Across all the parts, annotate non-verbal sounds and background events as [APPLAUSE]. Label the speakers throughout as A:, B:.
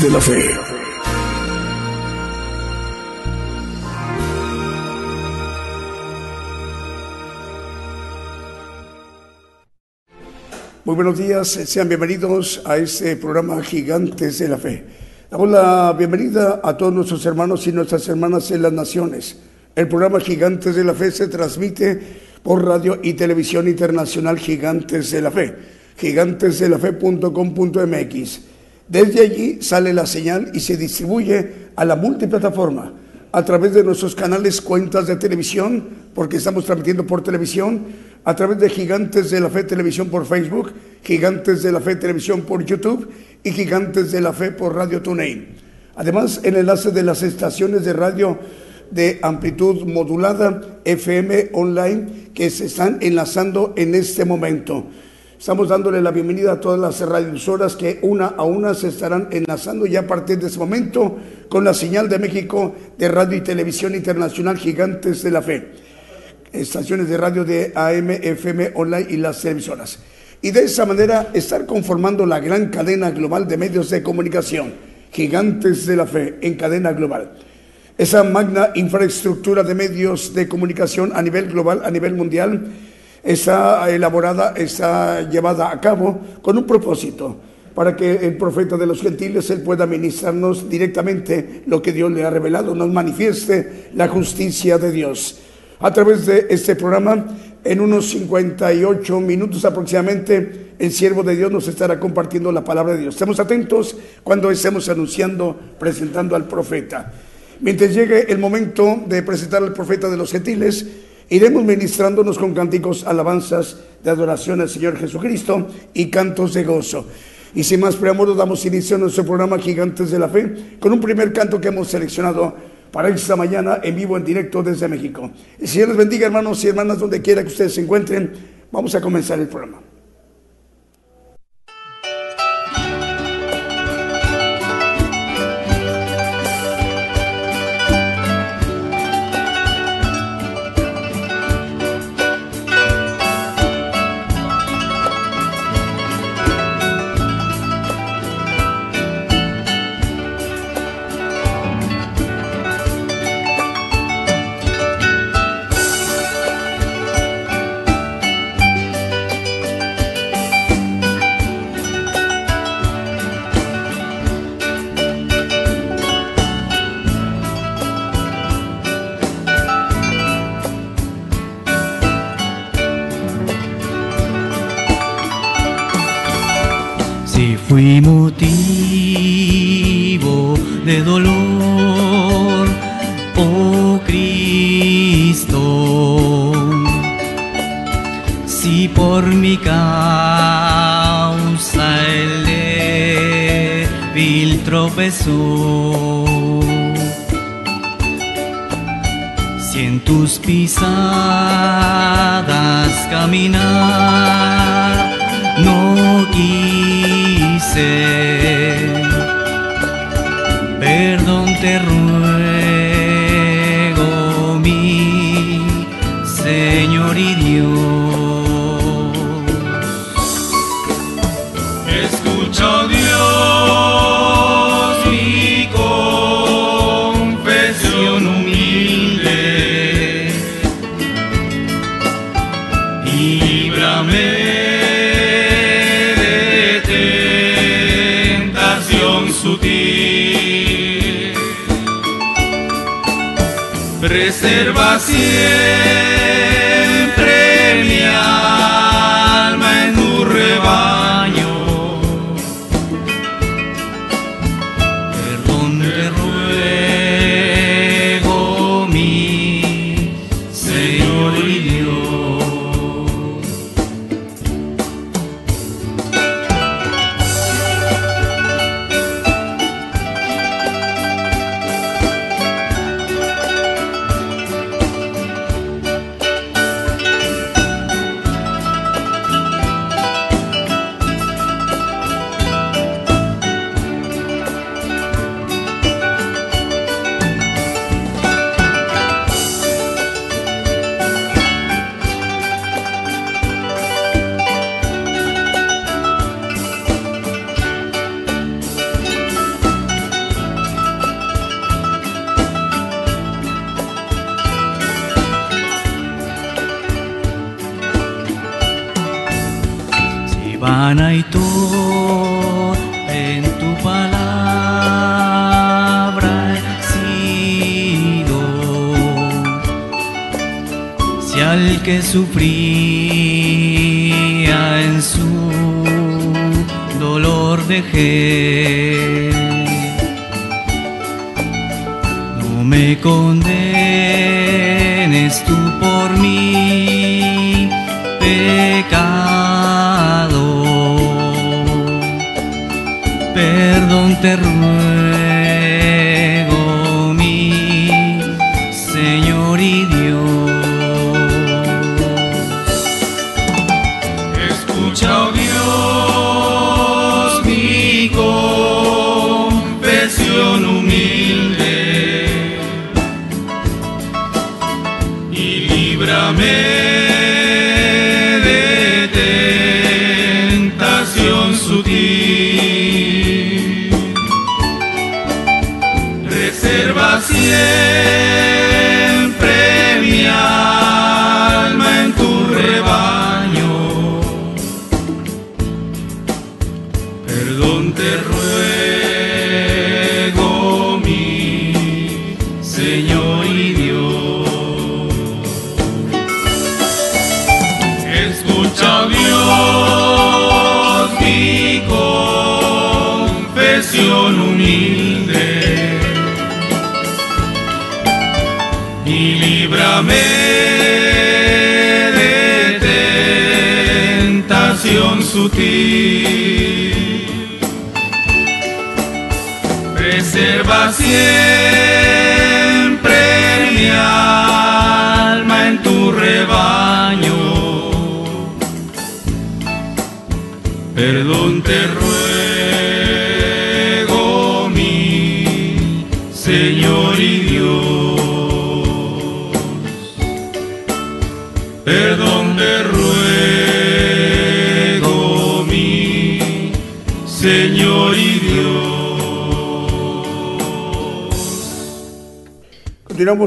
A: De la Fe.
B: Muy buenos días, sean bienvenidos a este programa Gigantes de la Fe. Damos la bienvenida a todos nuestros hermanos y nuestras hermanas en las naciones. El programa Gigantes de la Fe se transmite por radio y televisión internacional Gigantes de la Fe gigantesdelafe.com.mx. Desde allí sale la señal y se distribuye a la multiplataforma a través de nuestros canales, cuentas de televisión, porque estamos transmitiendo por televisión, a través de Gigantes de la Fe Televisión por Facebook, Gigantes de la Fe Televisión por YouTube y Gigantes de la Fe por Radio TuneIn. Además, el enlace de las estaciones de radio de amplitud modulada FM online que se están enlazando en este momento. Estamos dándole la bienvenida a todas las radiosoras que una a una se estarán enlazando ya a partir de ese momento con la señal de México de Radio y Televisión Internacional Gigantes de la Fe. Estaciones de radio de AM, FM, online y las televisoras. Y de esa manera estar conformando la gran cadena global de medios de comunicación. Gigantes de la Fe en cadena global. Esa magna infraestructura de medios de comunicación a nivel global, a nivel mundial está elaborada, está llevada a cabo con un propósito, para que el profeta de los gentiles él pueda ministrarnos directamente lo que Dios le ha revelado, nos manifieste la justicia de Dios. A través de este programa, en unos 58 minutos aproximadamente, el siervo de Dios nos estará compartiendo la palabra de Dios. Estemos atentos cuando estemos anunciando, presentando al profeta. Mientras llegue el momento de presentar al profeta de los gentiles, Iremos ministrándonos con cánticos, alabanzas de adoración al Señor Jesucristo y cantos de gozo. Y sin más preámbulos, damos inicio a nuestro programa Gigantes de la Fe con un primer canto que hemos seleccionado para esta mañana en vivo, en directo desde México. El Señor les bendiga, hermanos y hermanas, donde quiera que ustedes se encuentren. Vamos a comenzar el programa.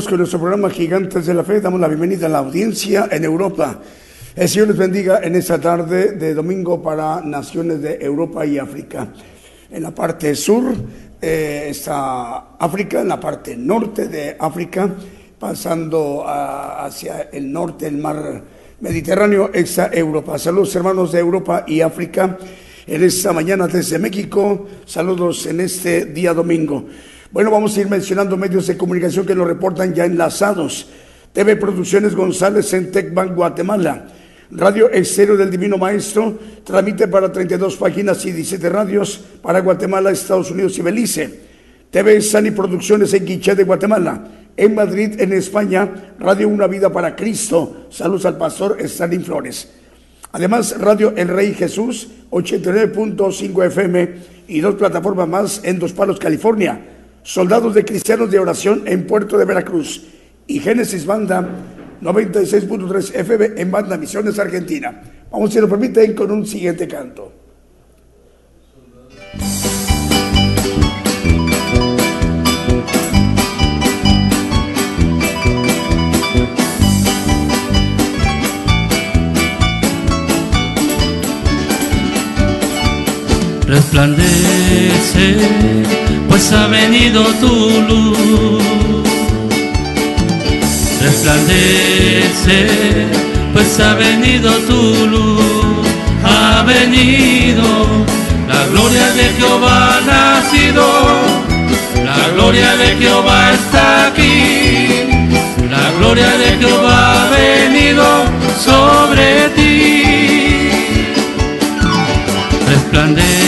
B: Continuamos con nuestro programa Gigantes de la Fe. Damos la bienvenida a la audiencia en Europa. El Señor les bendiga en esta tarde de domingo para naciones de Europa y África. En la parte sur eh, está África, en la parte norte de África, pasando a- hacia el norte del mar Mediterráneo, está Europa. Saludos hermanos de Europa y África en esta mañana desde México. Saludos en este día domingo. Bueno, vamos a ir mencionando medios de comunicación que nos reportan ya enlazados. TV Producciones González en Tecban, Guatemala. Radio Estéreo del Divino Maestro transmite para 32 páginas y 17 radios para Guatemala, Estados Unidos y Belice. TV Sani Producciones en Quiché de Guatemala. En Madrid, en España, Radio Una Vida para Cristo. Saludos al pastor Stalin Flores. Además, Radio El Rey Jesús, 89.5 FM y dos plataformas más en Dos Palos, California. Soldados de Cristianos de Oración en Puerto de Veracruz. Y Génesis Banda, 96.3 FM en Banda Misiones, Argentina. Vamos, si nos permiten, con un siguiente canto.
C: resplandece, pues ha venido tu luz.
D: resplandece, pues ha venido tu luz, ha venido, la gloria de Jehová nacido, la gloria de Jehová está aquí, la gloria de Jehová ha venido sobre ti. Resplandece,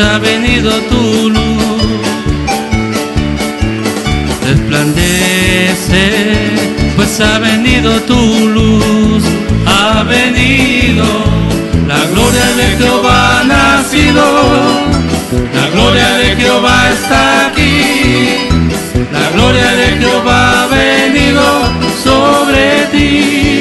D: ha venido tu luz. Resplandece, pues ha venido tu luz, ha venido, la gloria de Jehová ha nacido, la gloria de Jehová está aquí, la gloria de Jehová ha venido sobre ti.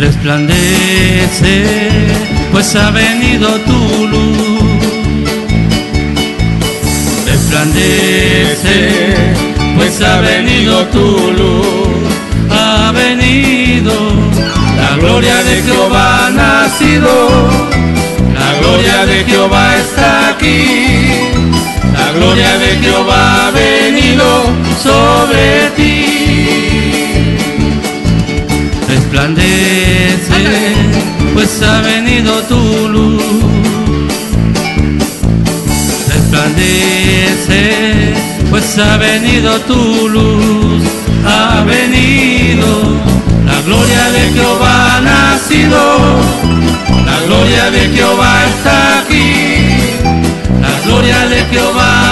D: Resplandece, pues ha venido tu luz. Resplandece, pues ha venido tu luz. Ha venido, la gloria de Jehová ha nacido. La gloria de Jehová está aquí. La gloria de Jehová ha venido sobre ti resplandece, pues ha venido tu luz. Resplandece, pues ha venido tu luz, ha venido. La gloria de Jehová ha nacido, la gloria de Jehová está aquí, la gloria de Jehová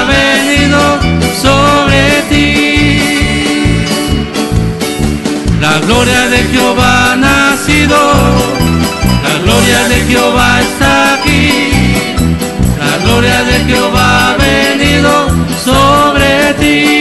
D: La gloria de Jehová ha nacido, la gloria de Jehová está aquí, la gloria de Jehová ha venido sobre ti.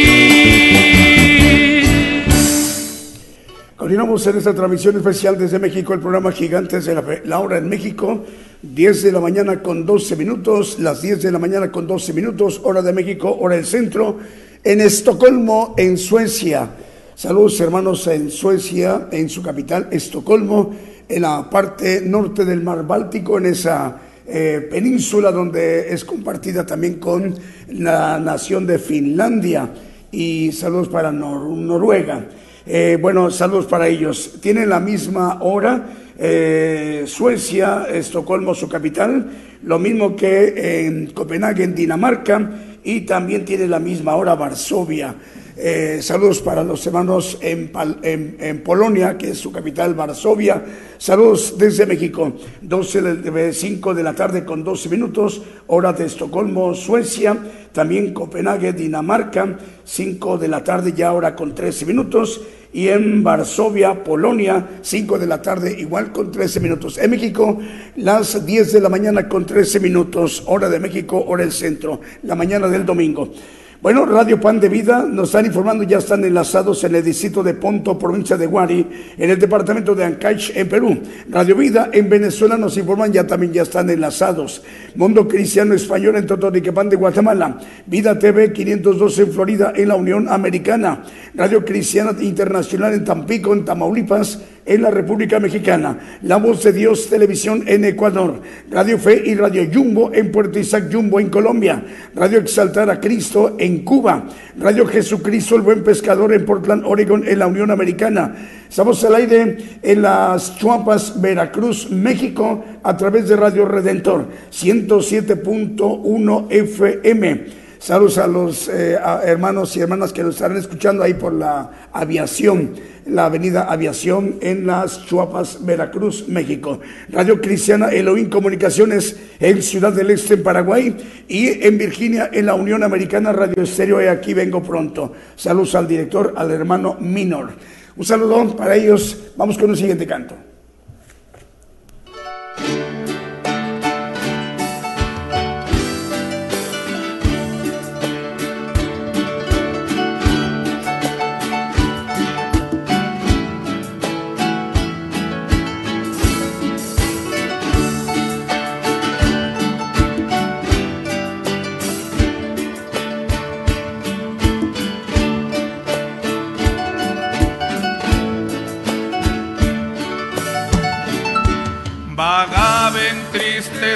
B: Continuamos en esta transmisión especial desde México, el programa Gigantes de la, la Hora en México, 10 de la mañana con 12 minutos, las 10 de la mañana con 12 minutos, hora de México, hora del centro, en Estocolmo, en Suecia. Saludos hermanos en Suecia, en su capital, Estocolmo, en la parte norte del mar Báltico, en esa eh, península donde es compartida también con la nación de Finlandia. Y saludos para Noruega. Eh, bueno, saludos para ellos. Tienen la misma hora, eh, Suecia, Estocolmo, su capital, lo mismo que en Copenhague, en Dinamarca, y también tiene la misma hora Varsovia. Eh, saludos para los hermanos en, en, Polonia, que es su capital, Varsovia. Saludos desde México, 12 de 5 de la tarde con 12 minutos, hora de Estocolmo, Suecia. También Copenhague, Dinamarca, 5 de la tarde ya hora con 13 minutos. Y en Varsovia, Polonia, 5 de la tarde, igual con 13 minutos. En México, las 10 de la mañana con 13 minutos, hora de México, hora del centro, la mañana del domingo. Bueno, Radio Pan de Vida nos están informando, ya están enlazados en el distrito de Ponto, provincia de Guari, en el departamento de Ancash, en Perú. Radio Vida en Venezuela nos informan, ya también ya están enlazados. Mundo Cristiano Español en Totoriquepán de Guatemala. Vida TV 512 en Florida, en la Unión Americana. Radio Cristiana Internacional en Tampico, en Tamaulipas en la República Mexicana, La Voz de Dios Televisión en Ecuador, Radio Fe y Radio Jumbo en Puerto Isaac Jumbo en Colombia, Radio Exaltar a Cristo en Cuba, Radio Jesucristo el Buen Pescador en Portland, Oregon en la Unión Americana. Estamos al aire en las Chuapas, Veracruz, México, a través de Radio Redentor 107.1 FM. Saludos a los eh, hermanos y hermanas que nos estarán escuchando ahí por la aviación, la avenida Aviación en las Chuapas, Veracruz, México. Radio Cristiana Elohim Comunicaciones en Ciudad del Este, en Paraguay, y en Virginia, en la Unión Americana Radio Estéreo. Y aquí vengo pronto. Saludos al director, al hermano Minor. Un saludo para ellos. Vamos con un siguiente canto.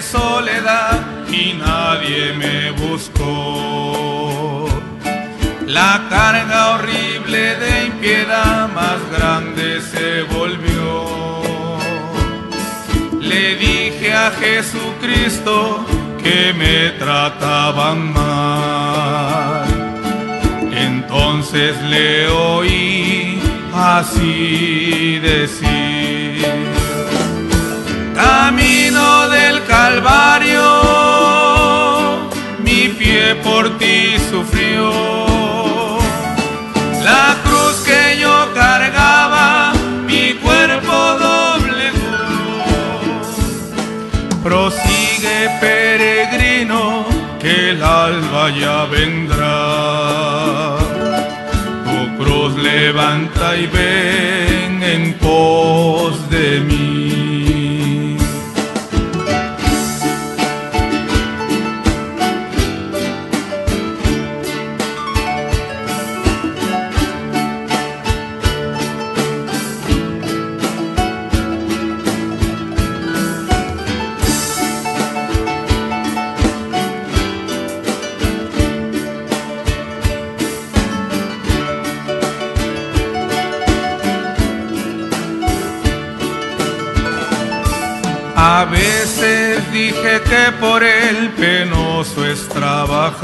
C: Soledad y nadie me buscó. La carga horrible de impiedad más grande se volvió. Le dije a Jesucristo que me trataban mal. Entonces le oí así decir, camino del Calvario, mi pie por ti sufrió. La cruz que yo cargaba, mi cuerpo doblegó. Prosigue peregrino, que el alba ya vendrá cruz levanta y ven en pos de mí. Por el penoso es trabajar,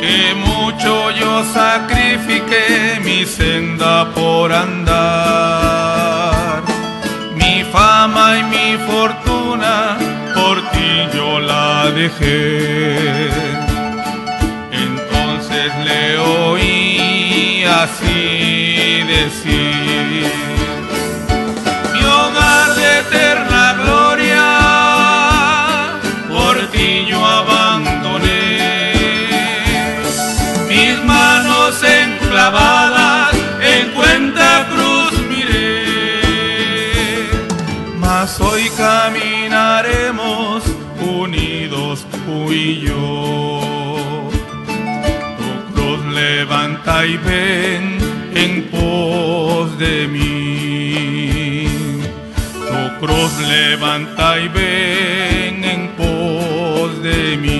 C: que mucho yo sacrifiqué mi senda por andar, mi fama y mi fortuna por ti yo la dejé. Entonces le oí así decir en cuenta cruz miré, mas hoy caminaremos unidos tú y yo. Tu cruz levanta y ven en pos de mí. Tu cruz levanta y ven en pos de mí.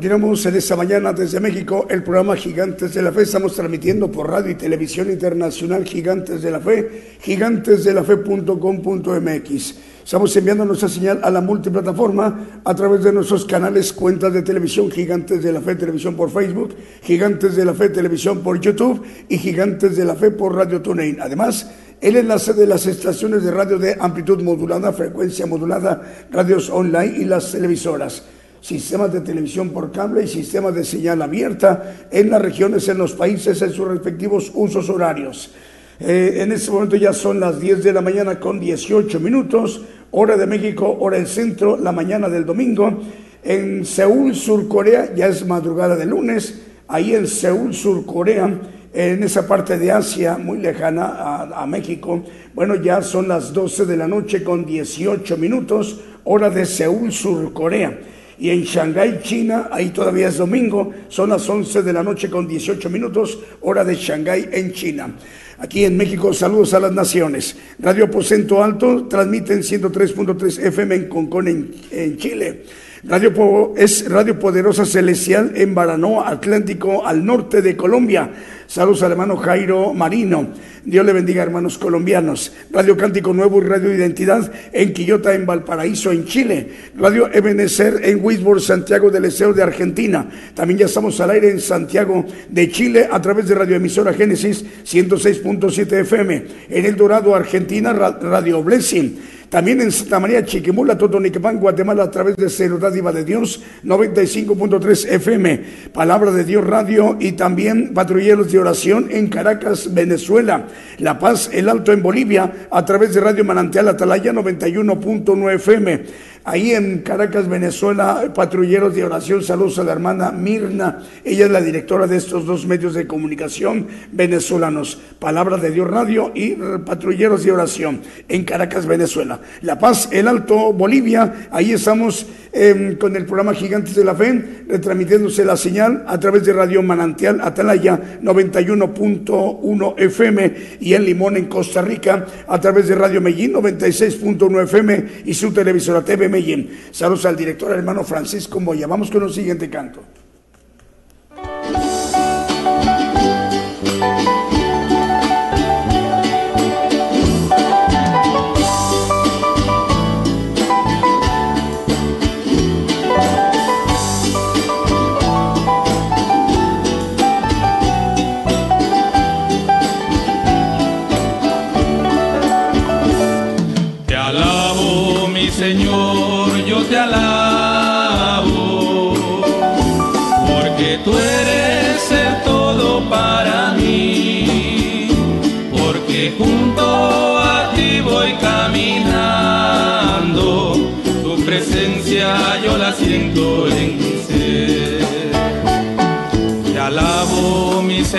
B: Continuamos en esta mañana desde México el programa Gigantes de la Fe. Estamos transmitiendo por radio y televisión internacional Gigantes de la Fe, gigantesdelafe.com.mx. Estamos enviando nuestra señal a la multiplataforma a través de nuestros canales, cuentas de televisión, Gigantes de la Fe Televisión por Facebook, Gigantes de la Fe Televisión por YouTube y Gigantes de la Fe por Radio TuneIn. Además, el enlace de las estaciones de radio de amplitud modulada, frecuencia modulada, radios online y las televisoras sistemas de televisión por cable y sistemas de señal abierta en las regiones, en los países, en sus respectivos usos horarios. Eh, en este momento ya son las 10 de la mañana con 18 minutos, hora de México, hora del centro, la mañana del domingo. En Seúl, Sur Corea, ya es madrugada de lunes, ahí en Seúl, Sur Corea, en esa parte de Asia muy lejana a México, bueno, ya son las 12 de la noche con 18 minutos, hora de Seúl, Sur Corea y en Shanghái, China, ahí todavía es domingo, son las 11 de la noche con 18 minutos, hora de Shanghái en China. Aquí en México, saludos a las naciones. Radio Aposento Alto transmiten 103.3 FM en Concón, en, en Chile. Radio es Radio Poderosa Celestial en Baranoa, Atlántico, al norte de Colombia. Saludos al hermano Jairo Marino. Dios le bendiga, hermanos colombianos. Radio Cántico Nuevo y Radio Identidad en Quillota, en Valparaíso, en Chile. Radio Ebenezer en Wisborne, Santiago del Estero de Argentina. También ya estamos al aire en Santiago de Chile a través de Radio Emisora Génesis 106.7 FM. En El Dorado, Argentina, Ra- Radio Blessing. También en Santa María Chiquimula, Totoniquepán, Guatemala, a través de Cero Dádiva de Dios, 95.3 FM, Palabra de Dios Radio y también Patrulleros de Oración en Caracas, Venezuela, La Paz, El Alto en Bolivia, a través de Radio Manantial Atalaya, 91.9 FM, Ahí en Caracas, Venezuela, patrulleros de oración, saludos a la hermana Mirna. Ella es la directora de estos dos medios de comunicación venezolanos, Palabra de Dios Radio y Patrulleros de Oración en Caracas, Venezuela. La Paz, el Alto, Bolivia, ahí estamos em, con el programa Gigantes de la Fe, retransmitiéndose la señal a través de Radio Manantial Atalaya 91.1 FM y en Limón, en Costa Rica, a través de Radio Medellín 96.1 FM y su televisora TV Saludos al director hermano Francisco Moya. Vamos con el siguiente canto.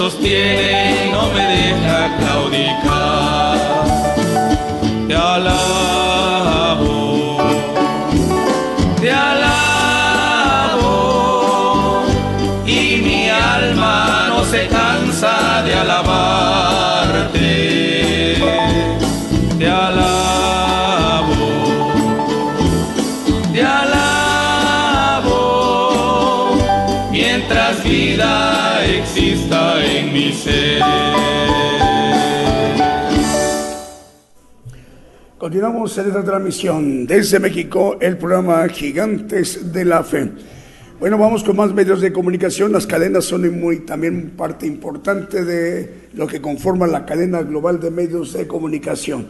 C: Sostiene y no me deja claudicar. Te alabo,
B: Continuamos en esta transmisión desde México, el programa Gigantes de la Fe. Bueno, vamos con más medios de comunicación. Las cadenas son muy, también parte importante de lo que conforma la cadena global de medios de comunicación.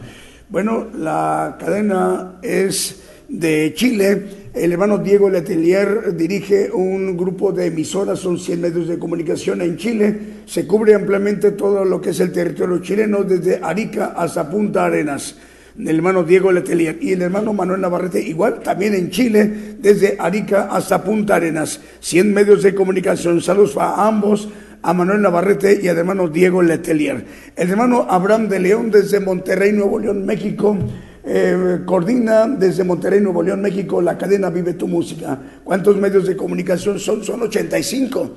B: Bueno, la cadena es de Chile. El hermano Diego Letelier dirige un grupo de emisoras, son 100 medios de comunicación en Chile. Se cubre ampliamente todo lo que es el territorio chileno, desde Arica hasta Punta Arenas el hermano Diego Letelier y el hermano Manuel Navarrete, igual también en Chile, desde Arica hasta Punta Arenas. 100 medios de comunicación. Saludos a ambos, a Manuel Navarrete y al hermano Diego Letelier. El hermano Abraham de León desde Monterrey, Nuevo León, México. Eh, coordina desde Monterrey, Nuevo León, México, la cadena Vive tu Música. ¿Cuántos medios de comunicación son? Son 85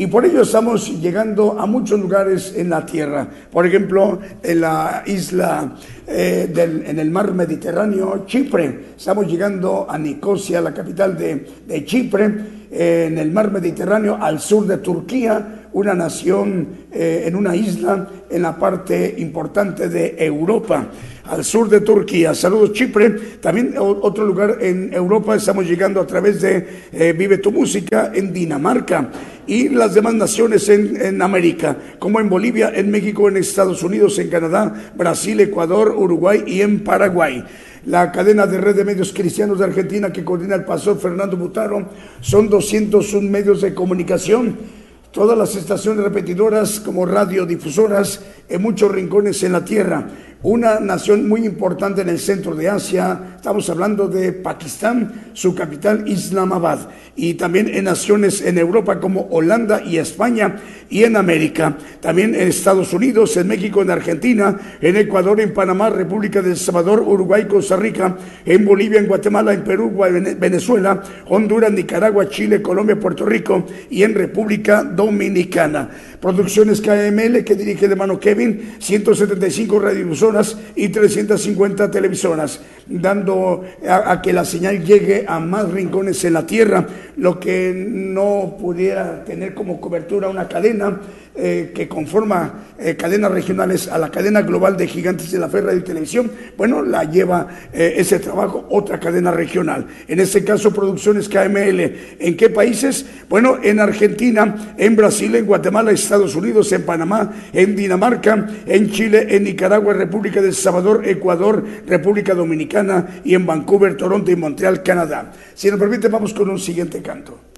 B: y por ello estamos llegando a muchos lugares en la tierra. Por ejemplo, en la isla, eh, en el mar Mediterráneo, Chipre. Estamos llegando a Nicosia, la capital de, Chipre, en el mar Mediterráneo, al sur de Turquía, una nación eh, en una isla en la parte importante de Europa. Al sur de Turquía. Saludos Chipre, también otro lugar en Europa, estamos llegando a través de Vive tu Música en Dinamarca. Y las demás naciones en, América, como en Bolivia, en México, en Estados Unidos, en Canadá, Brasil, Ecuador, Uruguay y en Paraguay. La cadena de red de medios cristianos de Argentina que coordina el pastor Fernando Butaro son 201 medios de comunicación todas las estaciones repetidoras como radiodifusoras en muchos rincones en la tierra una nación muy importante en el centro de Asia, estamos hablando de Pakistán, su capital Islamabad, y también en naciones en Europa como Holanda y España, y en América, también en Estados Unidos, en México, en Argentina, en Ecuador, en Panamá, República de El Salvador, Uruguay, Costa Rica, en Bolivia, en Guatemala, en Perú, Venezuela, Honduras, Nicaragua, Chile, Colombia, Puerto Rico y en República Dominicana. Producciones KML que dirige de mano Kevin, 175 radiodifusoras y 350 televisoras, dando a, que la señal llegue a más rincones en la tierra, lo que no pudiera tener como cobertura una cadena eh, que conforma eh, cadenas regionales a la cadena global de gigantes de la fe, y televisión, bueno, la lleva eh, ese trabajo otra cadena regional. En este caso, Producciones KML. ¿En qué países? Bueno, en Argentina, en Brasil, en Guatemala, Estados Unidos, en Panamá, en Dinamarca, en Chile, en Nicaragua, República de El Salvador, Ecuador, República Dominicana y en Vancouver, Toronto y Montreal, Canadá. Si nos permite, vamos con un siguiente canto.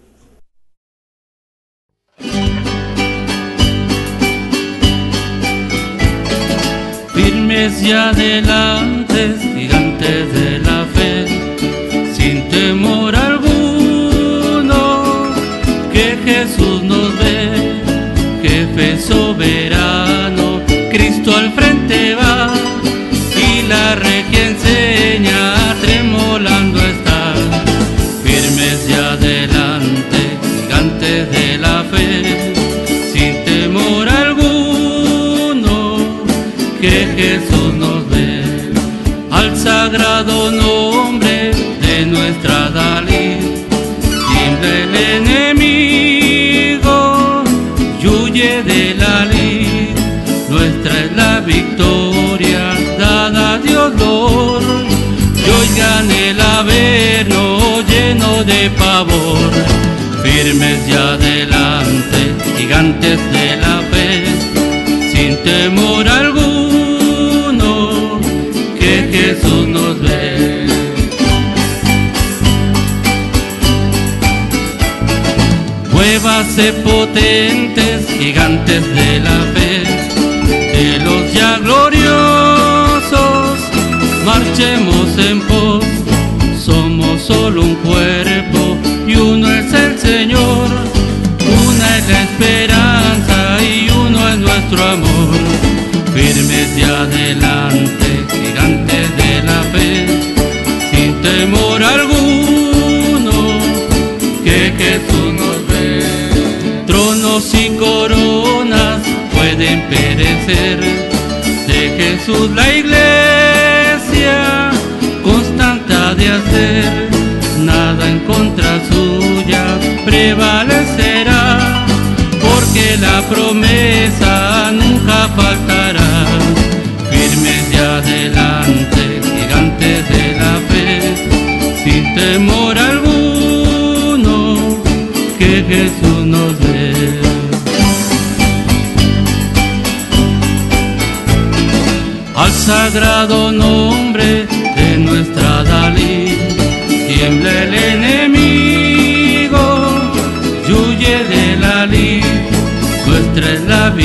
D: Firmes y adelante, gigantes de la fe, sin temor alguno, que Jesús nos de pavor, firmes y adelante, gigantes de la fe, sin temor alguno Jesús nos ve. Muévase potentes, gigantes de la fe, de los ya gloriosos, marchemos esperanza y uno es nuestro amor, firmes de adelante de la fe, sin temor alguno, que Jesús nos ve. Tronos y coronas pueden perecer, de Jesús la iglesia constante de hacer, nada en contra suya prevalecerá, porque la promesa nunca faltará adelante, gigantes de la fe, sin temor alguno, que Jesús nos ve. Al sagrado nombre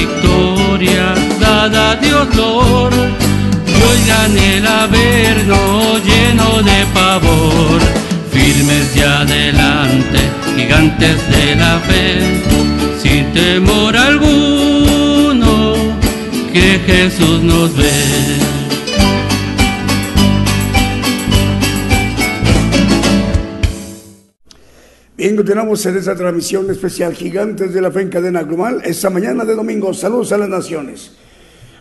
D: victoria, dada a Dios Lord oigan el averno lleno de pavor, firmes y adelante, gigantes de la fe, sin temor alguno, que Jesús nos ve.
B: Continuamos en esta transmisión especial Gigantes de la Fe en Cadena Global. Esta mañana de domingo, saludos a las naciones.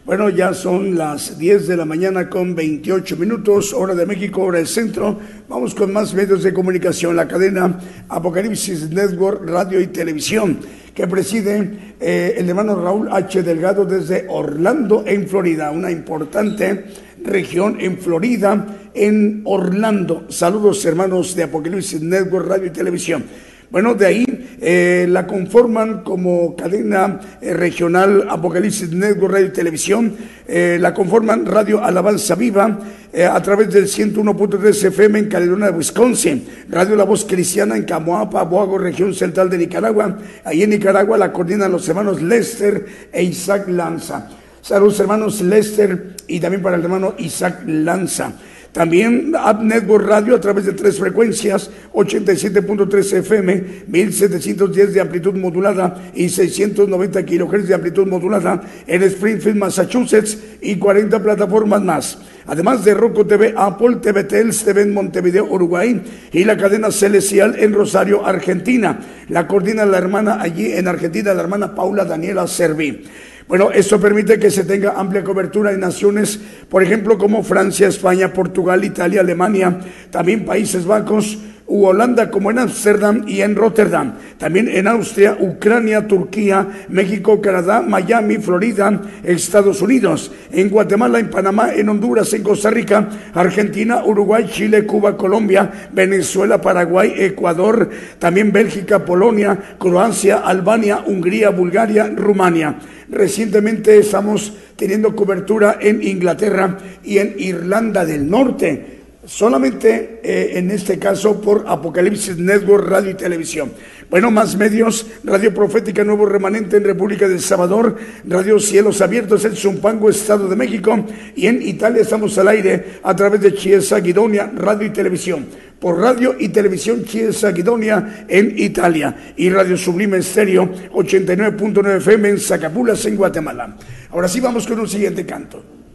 B: Bueno, ya son las 10 de la mañana con 28 minutos, hora de México, hora del centro. Vamos con más medios de comunicación. La cadena Apocalipsis Network, Radio y Televisión, que preside eh, el hermano Raúl H. Delgado desde Orlando, en Florida, una importante región en Florida, en Orlando. Saludos, hermanos de Apocalipsis Network, Radio y Televisión. Bueno, de ahí eh, la conforman como cadena eh, regional Apocalipsis Network Radio y Televisión, eh, la conforman Radio Alabanza Viva a través del 101.3 FM en Caledonia, Wisconsin, Radio La Voz Cristiana en Camoapa, Boago, región central de Nicaragua. Ahí en Nicaragua la coordinan los hermanos Lester e Isaac Lanza. Saludos hermanos Lester y también para el hermano Isaac Lanza. También App Network Radio a través de tres frecuencias, 87.3 FM, 1710 de amplitud modulada y 690 kHz de amplitud modulada en Springfield, Massachusetts y 40 plataformas más. Además de Roku TV, Apple TV, Tels TV en Montevideo, Uruguay y la cadena Celestial en Rosario, Argentina. La coordina la hermana allí en Argentina, la hermana Paula Daniela Serví. Bueno, esto permite que se tenga amplia cobertura en naciones, por ejemplo, como Francia, España, Portugal, Italia, Alemania, también Países Bajos, u Holanda como en Ámsterdam y en Rotterdam. También en Austria, Ucrania, Turquía, México, Canadá, Miami, Florida, Estados Unidos. En Guatemala, en Panamá, en Honduras, en Costa Rica, Argentina, Uruguay, Chile, Cuba, Colombia, Venezuela, Paraguay, Ecuador, también Bélgica, Polonia, Croacia, Albania, Hungría, Bulgaria, Rumania. Recientemente estamos teniendo cobertura en Inglaterra y en Irlanda del Norte solamente eh, en este caso por Apocalipsis Network Radio y Televisión. Bueno, más medios, Radio Profética Nuevo Remanente en República del Salvador, Radio Cielos Abiertos en Zumpango, Estado de México, y en Italia estamos al aire a través de Chiesa Guidonia, Radio y Televisión, por Radio y Televisión Chiesa Guidonia en Italia, y Radio Sublime Estéreo 89.9 FM en Zacapulas, en Guatemala. Ahora sí vamos con un siguiente canto.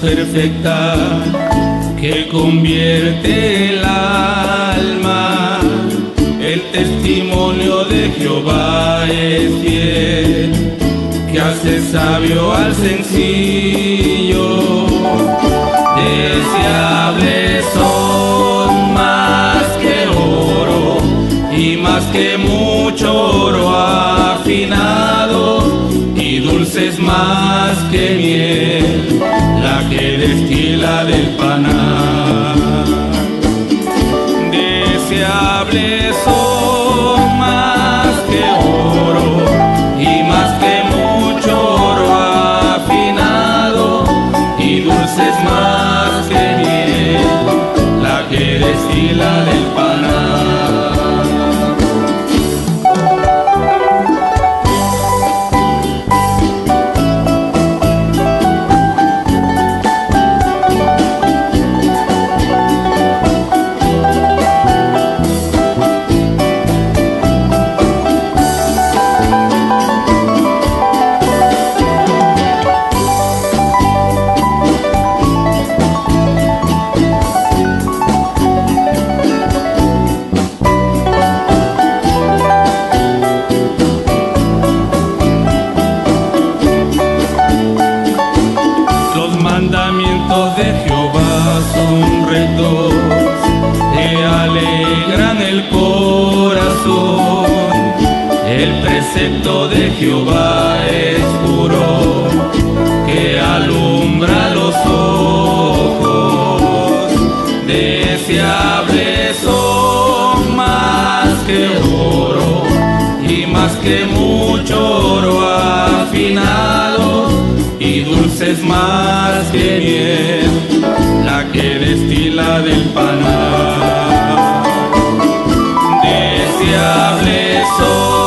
C: Perfecta que convierte el alma. El testimonio de Jehová es fiel, que hace sabio al sencillo. Deseables son más que oro y más que mucho oro afinado dulces más que miel que destila del panar. Jehová es puro, que alumbra los ojos. Deseables son más que oro y más que mucho oro afinado y dulces más que miel, la que destila del panal. Deseables son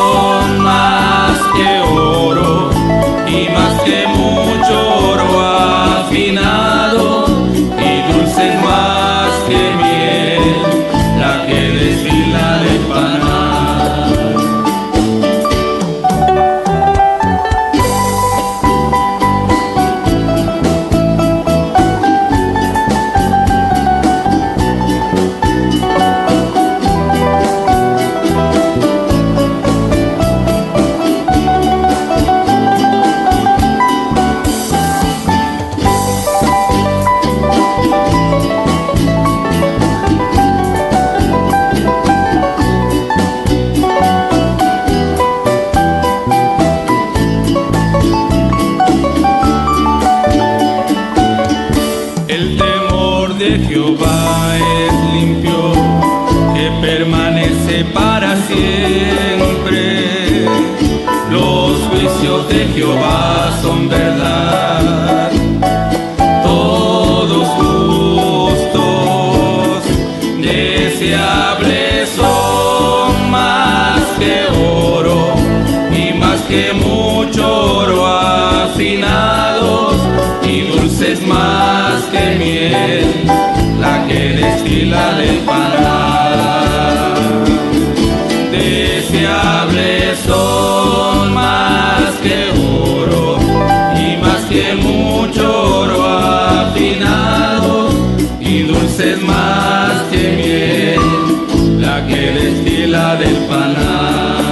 D: más que miel, la que destila del panar.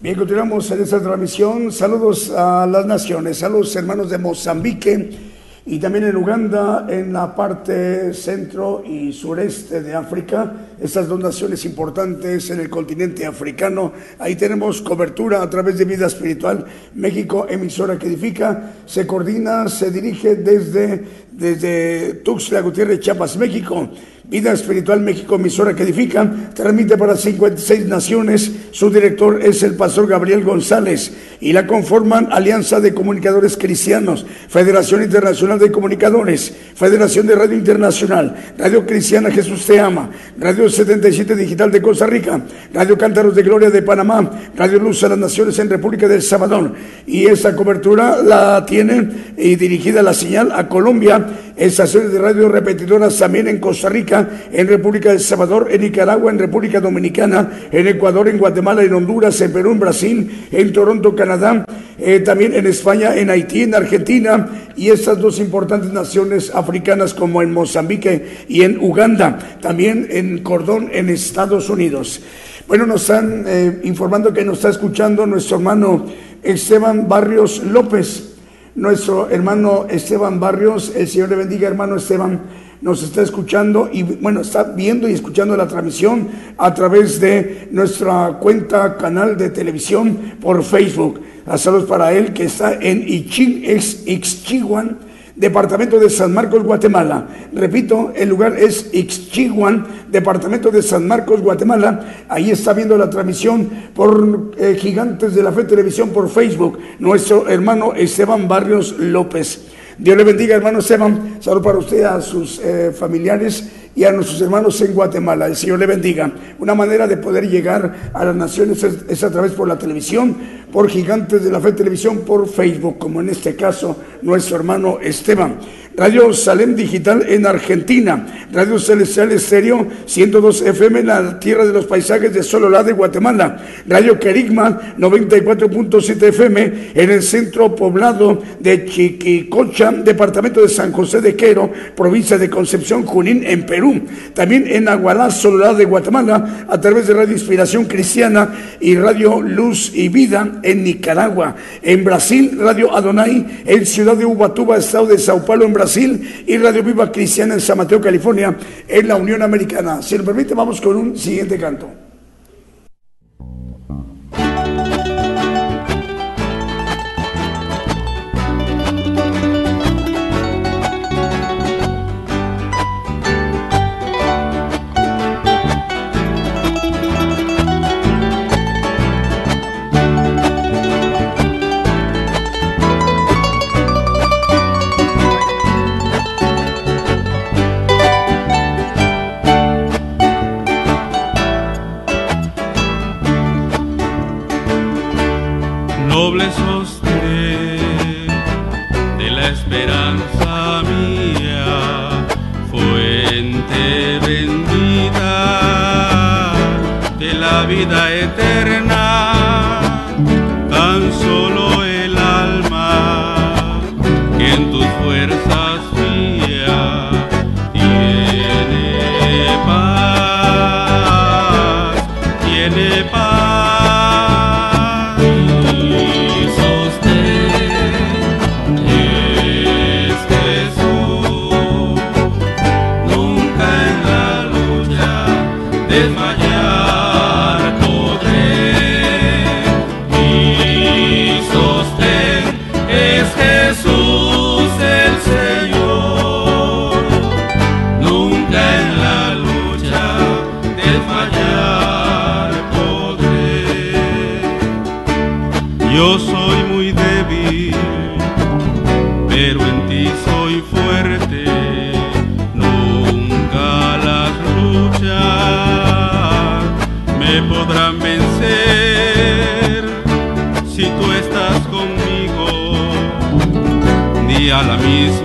B: Bien, continuamos en esta transmisión. Saludos a las naciones, saludos hermanos de Mozambique y también en Uganda, en la parte centro y sureste de África, estas dos naciones importantes en el continente africano. Ahí tenemos cobertura a través de Vida Espiritual México, emisora que edifica, se coordina, se dirige desde, desde Tuxtla Gutiérrez, Chiapas, México. Vida Espiritual México, emisora que edifica, transmite para 56 naciones. Su director es el pastor Gabriel González y la conforman Alianza de Comunicadores Cristianos, Federación Internacional de Comunicadores, Federación de Radio Internacional, Radio Cristiana Jesús Te Ama, Radio 77 Digital de Costa Rica, Radio Cántaros de Gloria de Panamá, Radio Luz a las Naciones en República del Salvador. Y esta cobertura la tiene y dirigida la señal a Colombia, estaciones de radio repetidoras también en Costa Rica, en República del Salvador, en Nicaragua, en República Dominicana, en Ecuador, en Guatemala, en Honduras, en Perú, en Brasil, en Toronto, Canadá, eh, también en España, en Haití, en Argentina y estas dos importantes naciones africanas como en Mozambique y en Uganda, también en Cordón, en Estados Unidos. Bueno, nos están eh, informando que nos está escuchando nuestro hermano Esteban Barrios López. Nuestro hermano Esteban Barrios, el Señor le bendiga, hermano Esteban. Nos está escuchando y bueno, está viendo y escuchando la transmisión a través de nuestra cuenta, canal de televisión por Facebook. Saludos para él que está en Ichin, ex Ixchihuan, departamento de San Marcos, Guatemala. Repito, el lugar es Ixchihuan, departamento de San Marcos, Guatemala. Ahí está viendo la transmisión por eh, Gigantes de la Fe Televisión por Facebook, nuestro hermano Esteban Barrios López. Dios le bendiga, hermano Esteban. Saludos para usted, a sus eh, familiares y a nuestros hermanos en Guatemala. El Señor le bendiga. Una manera de poder llegar a las naciones es, es, a través por la televisión, por Gigantes de la Fe Televisión, por Facebook, como en este caso nuestro hermano Esteban. Radio Salem Digital en Argentina, Radio Celestial Estéreo 102 FM en la tierra de los paisajes de Sololá de Guatemala, Radio Querigma 94.7 FM en el centro poblado de Chiquicocha, departamento de San José de Quero, provincia de Concepción, Junín, en Perú. También en Agualá, Sololá de Guatemala, a través de Radio Inspiración Cristiana y Radio Luz y Vida en Nicaragua. En Brasil, Radio Adonai en Ciudad de Ubatuba, estado de Sao Paulo, en Brasil. Brasil y Radio Viva Cristiana en San Mateo, California, en la Unión Americana. Si lo permite, vamos con un siguiente canto.
C: A la misma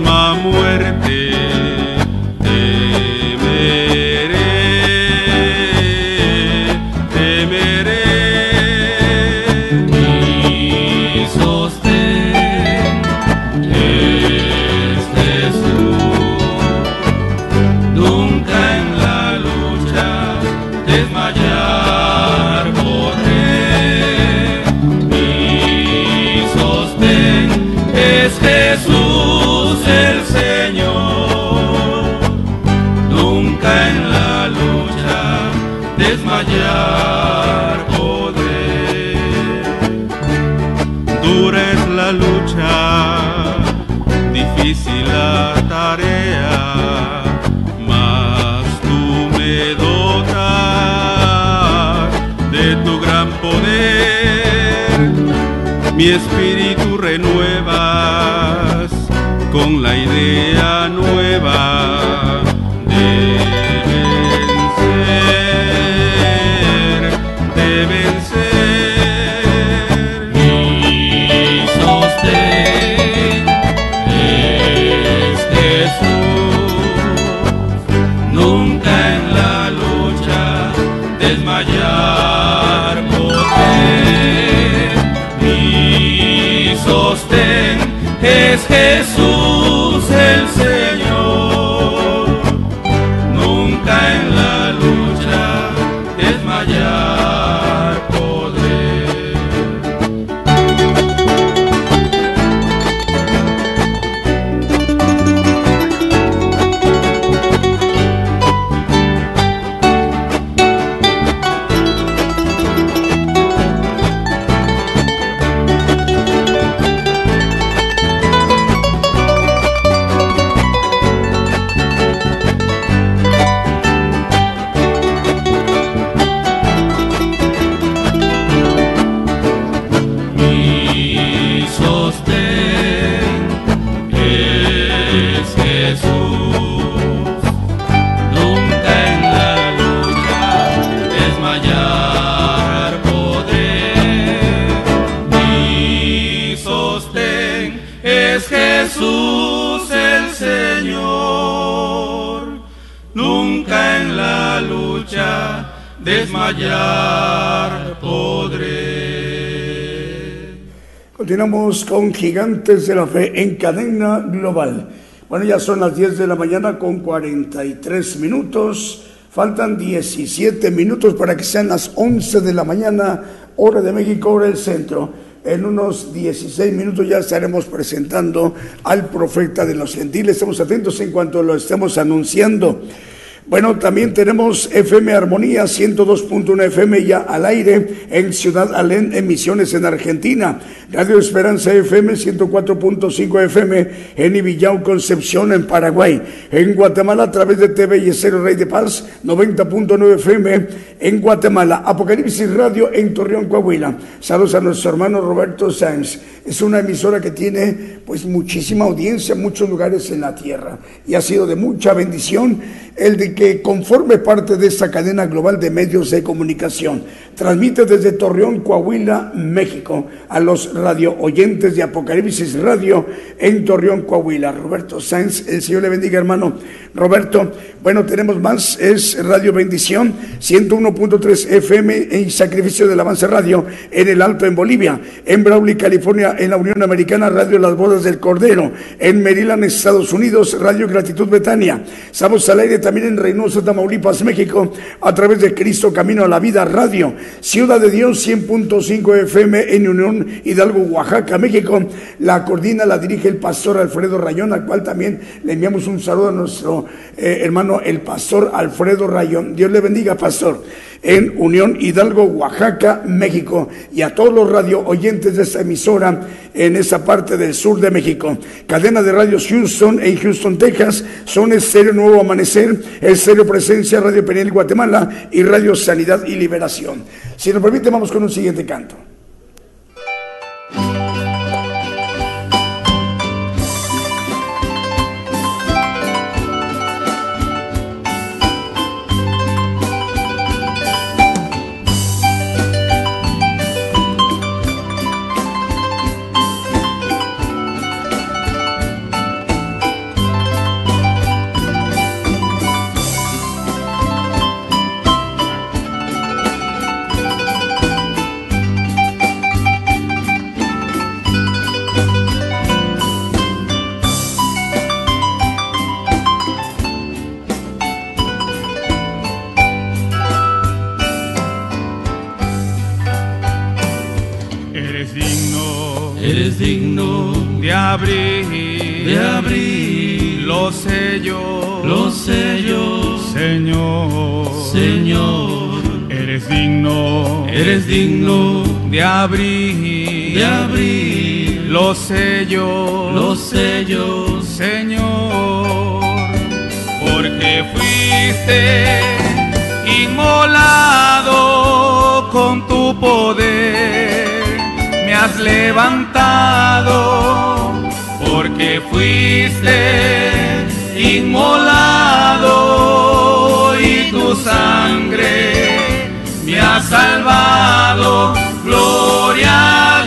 C: tu gran poder. Mi espíritu renuevas con la idea nueva
D: es Jesús desmayar podré.
B: Continuamos con Gigantes de la Fe en cadena global. Bueno, ya son las 10 de la mañana con 43 minutos. Faltan 17 minutos para que sean las 11 de la mañana, hora de México, hora del centro. En unos 16 minutos ya estaremos presentando al profeta de los gentiles. Estamos atentos en cuanto lo estemos anunciando. Bueno, también tenemos FM Armonía 102.1 FM ya al aire en Ciudad Alén, emisiones en Argentina. Radio Esperanza FM 104.5 FM en Ibillau, Concepción, en Paraguay. En Guatemala a través de TV y Cero Rey de Paz 90.9 FM en Guatemala. Apocalipsis Radio en Torreón, Coahuila. Saludos a nuestro hermano Roberto Sáenz. Es una emisora que tiene pues muchísima audiencia en muchos lugares en la tierra y ha sido de mucha bendición el de que conforme parte de esta cadena global de medios de comunicación. Transmite desde Torreón, Coahuila, México, a los radio oyentes de Apocalipsis Radio en Torreón, Coahuila. Roberto Sáenz, el Señor le bendiga, hermano. Roberto, bueno, tenemos más, es Radio Bendición, 101.3 FM en Sacrificio del Avance Radio en el Alto en Bolivia, en Brawley, California, en la Unión Americana, Radio Las Bodas del Cordero, en Maryland, Estados Unidos, Radio Gratitud Betania. Estamos al aire también en Reynosa, Tamaulipas, México, a través de Cristo Camino a la Vida Radio, Ciudad de Dios, 100.5 FM en Unión Hidalgo, Oaxaca, México. La coordina, la dirige el pastor Alfredo Rayón, al cual también le enviamos un saludo a nuestro eh, hermano, el pastor Alfredo Rayón. Dios le bendiga, pastor. En Unión Hidalgo, Oaxaca, México. Y a todos los radio oyentes de esta emisora en esa parte del sur de México. Cadena de radios Houston en Houston, Texas. Son Estéreo Nuevo Amanecer, Estéreo Presencia, Radio Peniel, Guatemala y Radio Sanidad y Liberación. Si nos permite, vamos con un siguiente canto.
C: Los sellos,
D: los sellos,
C: Señor,
D: Señor,
C: eres digno,
D: eres digno.
C: De abrir,
D: de abrir.
C: Los sellos,
D: los sellos,
C: Señor, porque fuiste inmolado con tu poder, me has levantado, porque fuiste inmolado y tu sangre me ha salvado, gloria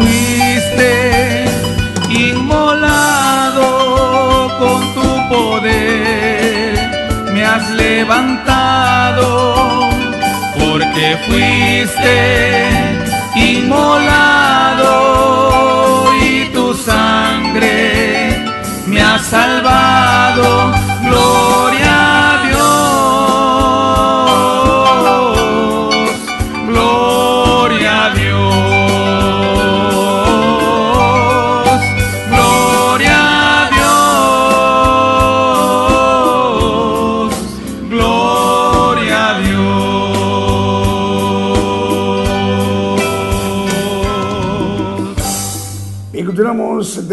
C: fuiste inmolado con tu poder, me has levantado, porque fuiste inmolado y tu sangre me ha salvado,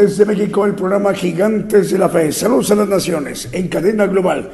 B: desde México el programa Gigantes de la Fe. Saludos a las naciones en cadena global.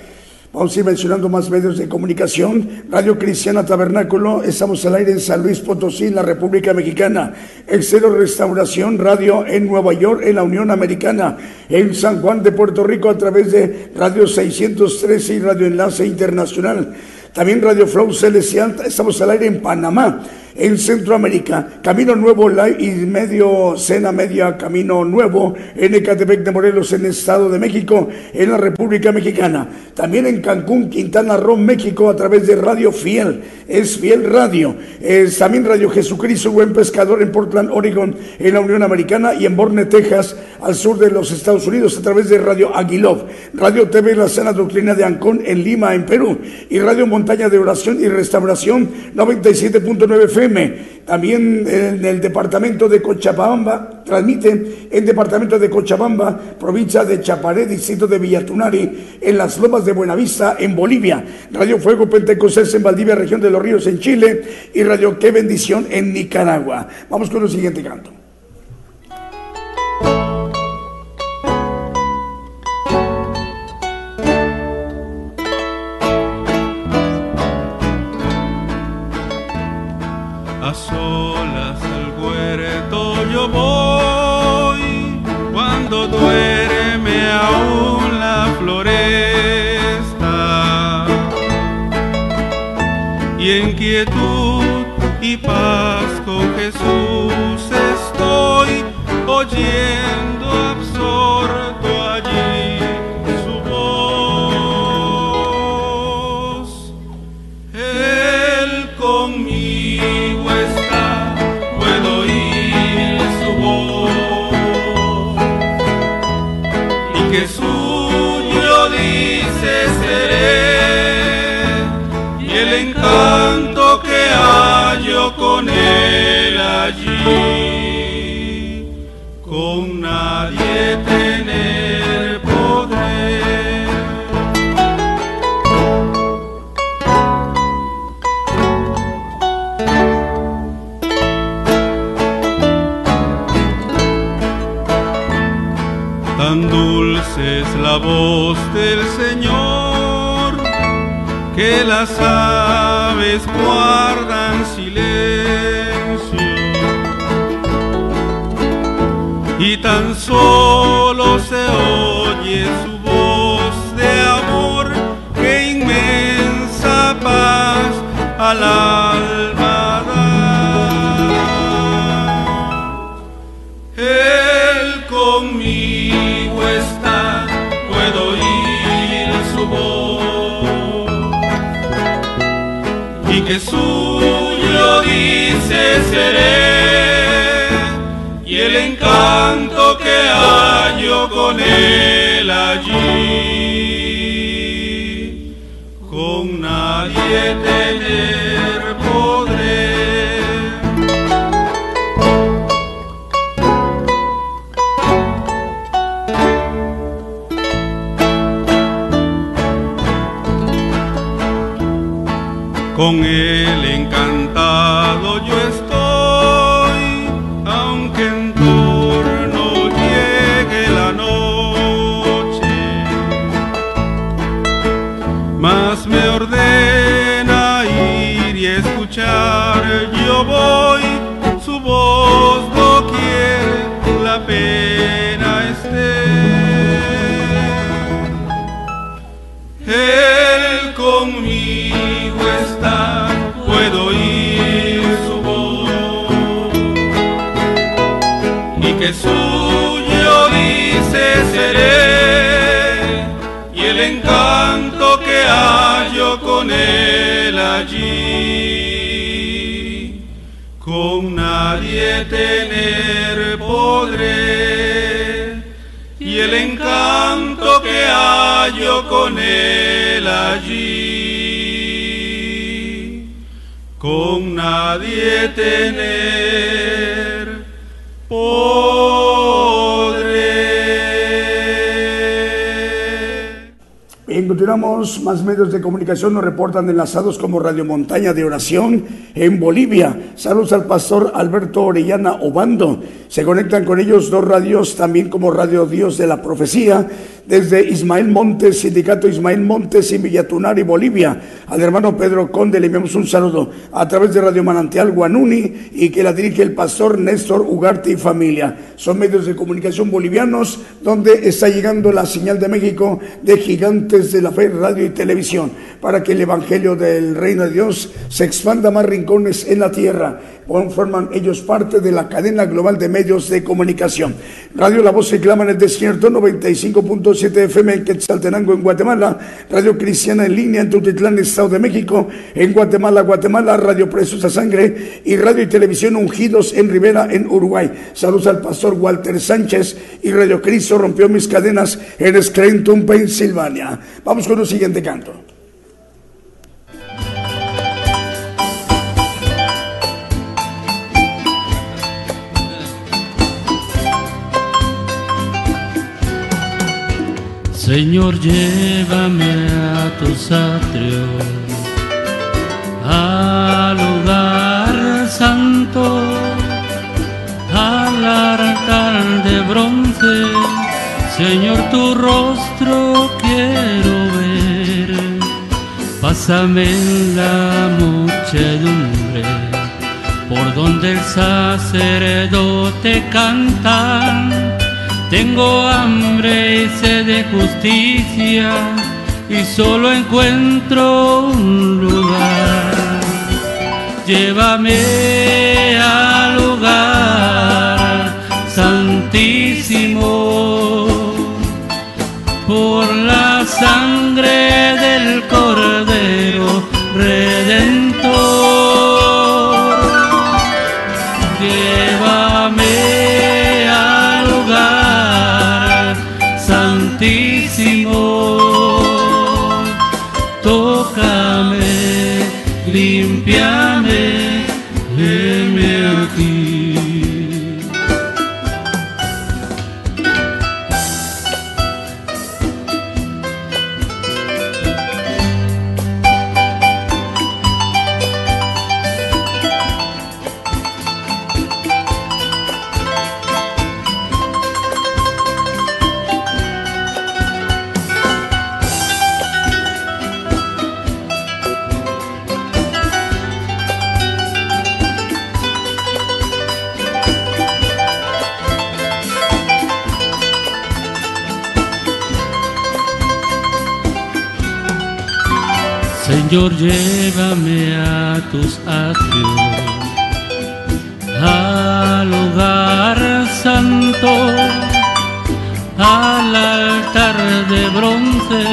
B: Vamos a ir mencionando más medios de comunicación. Radio Cristiana Tabernáculo, estamos al aire en San Luis Potosí, en la República Mexicana. Excelo Restauración Radio en Nueva York, en la Unión Americana. En San Juan de Puerto Rico a través de Radio 613 y Radio Enlace Internacional. También Radio Flow Celestial, estamos al aire en Panamá, en Centroamérica, Camino Nuevo Live y medio, Cena Media, Camino Nuevo, en Ecatepec de Morelos, en el Estado de México, en la República Mexicana. También en Cancún, Quintana Roo, México, a través de Radio Fiel, es Fiel Radio. Es también Radio Jesucristo, Buen Pescador en Portland, Oregon, en la Unión Americana y en Borne, Texas, al sur de los Estados Unidos, a través de Radio Aguilov, Radio TV La Sana Doctrina de Ancón, en Lima, en Perú, y Radio Montaña de Oración y Restauración 97.9 FM. También en el departamento de Cochabamba, transmite en departamento de Cochabamba, provincia de Chaparé, distrito de Villatunari, en las lomas de Buenavista, en Bolivia. Radio Fuego Pentecostés en Valdivia, región de los Ríos, en Chile. Y Radio Qué Bendición en Nicaragua. Vamos con el siguiente canto.
C: Voz del Señor que las aves guardan silencio. Y tan solo se oye su voz de amor que inmensa paz al alma que suyo dice seré y el encanto que hallo con él allí yo voy, su voz no quiere la pena esté. Él conmigo está, puedo oír su voz y que suyo dice seré y el encanto que hallo con él nadie tener podré y el encanto que hallo con él allí, con nadie tener podré.
B: Más medios de comunicación nos reportan enlazados como Radio Montaña de Oración en Bolivia. Saludos al pastor Alberto Orellana Obando. Se conectan con ellos dos radios, también como Radio Dios de la Profecía, desde Ismael Montes, Sindicato Ismael Montes y Villatunari, Bolivia. Al hermano Pedro Conde le enviamos un saludo a través de Radio Manantial Guanuni y que la dirige el pastor Néstor Ugarte y familia. Son medios de comunicación bolivianos donde está llegando la señal de México de Gigantes de la Fe, Radio y Televisión, para que el Evangelio del Reino de Dios se expanda a más rincones en la tierra. Forman ellos parte de la cadena global de medios de comunicación. Radio La Voz se clama en el desierto, 95.7 FM en Quetzaltenango, en Guatemala. Radio Cristiana en línea en Tutitlán, Estado de México. En Guatemala, Guatemala, Radio Presos a Sangre y Radio y Televisión Ungidos en Rivera, en Uruguay. Saludos al pastor Walter Sánchez y Radio Cristo rompió mis cadenas en Scranton, Pensilvania. Vamos con el siguiente canto.
D: Señor, llévame a tus atrios, al lugar santo, al altar de bronce. Señor, tu rostro quiero ver. Pásame en la muchedumbre, por donde el sacerdote canta. Tengo hambre y sed de justicia y solo encuentro un lugar. Llévame al lugar santísimo por la sangre Señor, llévame a tus atrios, al lugar santo, al altar de bronce.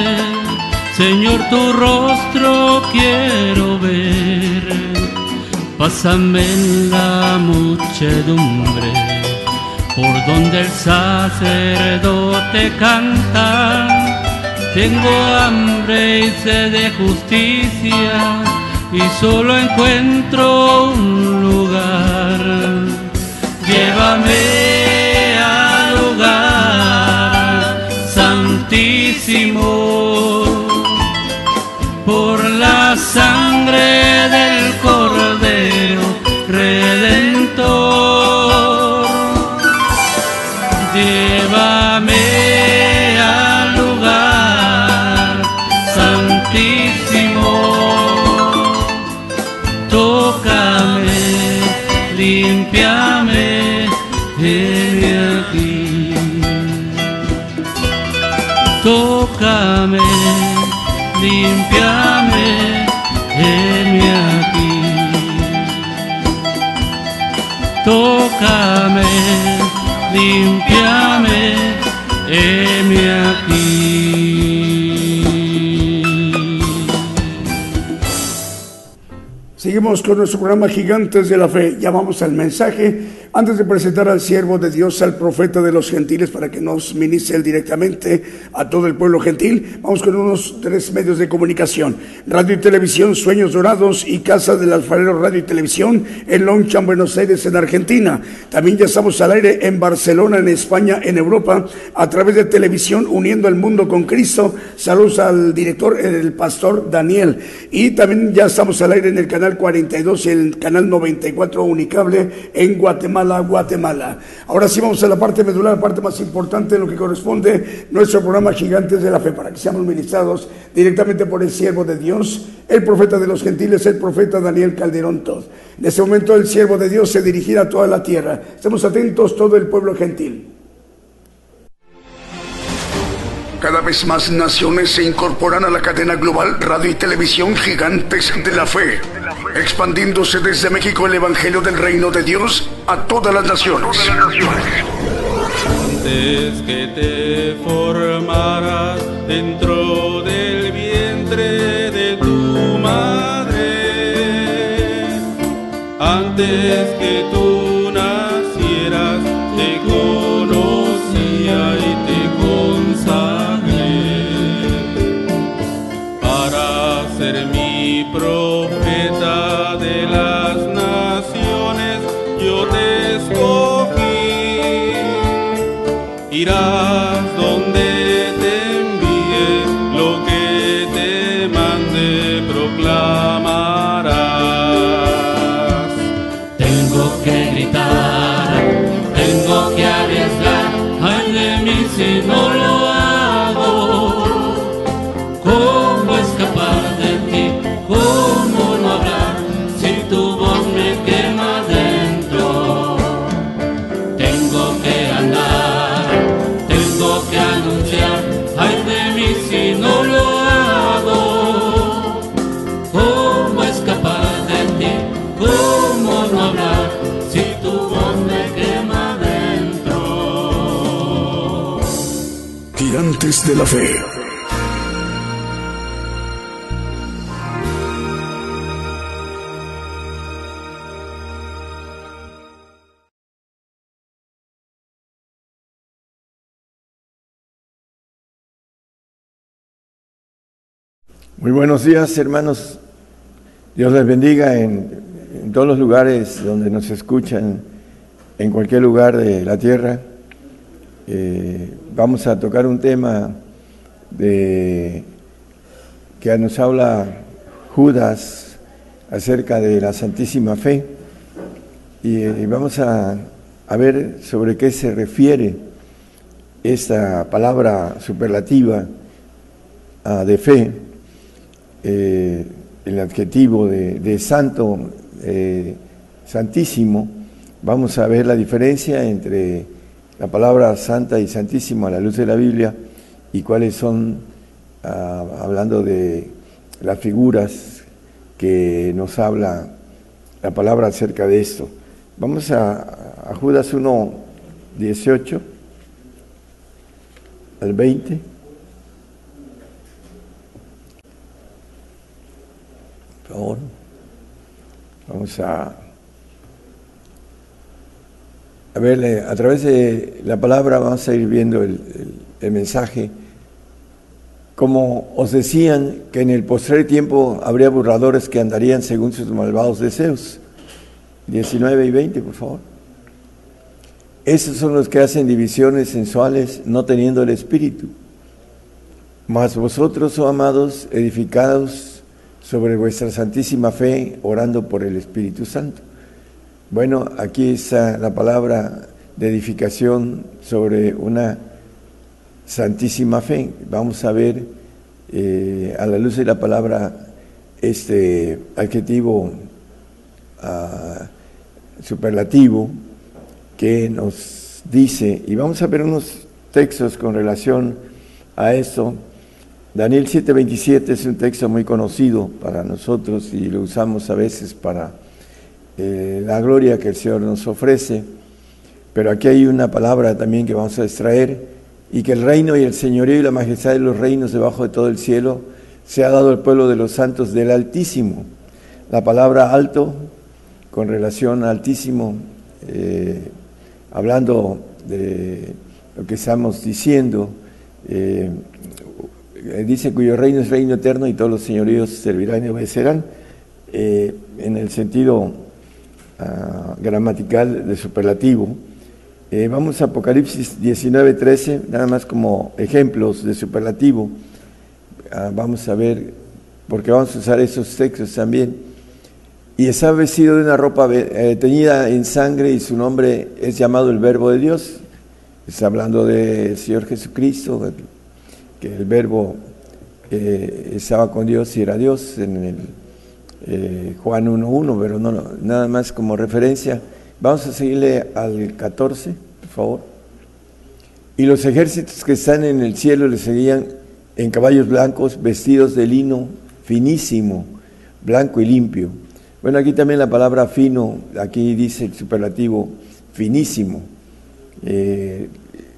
D: Señor, tu rostro quiero ver. Pásame en la muchedumbre, por donde el sacerdote canta tengo hambre y sed de justicia y solo encuentro un lugar. Llévame al lugar santísimo
B: Con nuestro programa Gigantes de la Fe. Ya vamos al mensaje. Antes de presentar al siervo de Dios, al profeta de los gentiles, para que nos ministre él directamente a todo el pueblo gentil, vamos con unos tres medios de comunicación. Radio y Televisión Sueños Dorados y Casa del Alfarero Radio y Televisión en Loncha, en Buenos Aires, en Argentina. También ya estamos al aire en Barcelona, en España, en Europa, a través de televisión Uniendo el Mundo con Cristo. Saludos al director, el pastor Daniel. Y también ya estamos al aire en el canal 42 y el canal 94 Unicable en Guatemala, Guatemala. Ahora sí vamos a la parte medular, la parte más importante de lo que corresponde nuestro programa Gigantes de la Fe, para que seamos ministrados directamente por el siervo de Dios, el profeta de los gentiles, el profeta Daniel Calderón Todd. En este momento el siervo de Dios se dirigirá a toda la tierra. Estemos atentos todo el pueblo gentil.
A: Cada vez más naciones se incorporan a la cadena global radio y televisión Gigantes de la Fe, expandiéndose desde México el Evangelio del Reino de Dios a todas las naciones.
C: Antes que te formaras dentro del vientre de tu madre, antes que tú mirar. De
E: la.
F: Muy buenos días, hermanos. Dios les bendiga en, en, todos los lugares donde nos escuchan, en cualquier lugar de la tierra. Eh, vamos a tocar un tema de, que nos habla Judas acerca de la Santísima Fe. Y, y vamos a, ver sobre qué se refiere esta palabra superlativa uh, de fe, eh, el adjetivo de, santo, eh, santísimo, vamos a ver la diferencia entre la palabra santa y santísimo a la luz de la Biblia y cuáles son, uh, hablando de las figuras que nos habla la palabra acerca de esto. Vamos a, a Judas 1, 18 al 20. Por favor. Vamos a, a ver, a través de la palabra vamos a ir viendo el mensaje. Como os decían que en el postrer tiempo habría burladores que andarían según sus malvados deseos. 19 y 20, por favor. Esos son los que hacen divisiones sensuales no teniendo el Espíritu. Mas vosotros, oh amados, edificados sobre vuestra santísima fe, orando por el Espíritu Santo. Bueno, aquí está la palabra de edificación sobre una santísima fe. Vamos a ver eh, a la luz de la palabra este adjetivo uh, superlativo que nos dice, y vamos a ver unos textos con relación a esto. Daniel 7:27 es un texto muy conocido para nosotros y lo usamos a veces para eh, la gloria que el Señor nos ofrece, pero aquí hay una palabra también que vamos a extraer, y que el reino y el señorío y la majestad de los reinos debajo de todo el cielo se ha dado al pueblo de los santos del Altísimo. La palabra alto con relación a Altísimo, eh, hablando de lo que estamos diciendo, eh, dice cuyo reino es reino eterno y todos los señoríos servirán y obedecerán, en el sentido uh, gramatical de superlativo. Eh, vamos a Apocalipsis 19, 13, nada más como ejemplos de superlativo. Uh, vamos a ver, porque vamos a usar esos textos también y está vestido de una ropa eh, teñida en sangre y su nombre es llamado el Verbo de Dios. Está hablando del Señor Jesucristo, que el Verbo eh, estaba con Dios y era Dios en el eh, Juan 1.1, pero no, nada más como referencia. Vamos a seguirle al 14, por favor. Y los ejércitos que están en el cielo le seguían en caballos blancos, vestidos de lino finísimo, blanco y limpio bueno, aquí también la palabra fino, aquí dice el superlativo finísimo. Eh,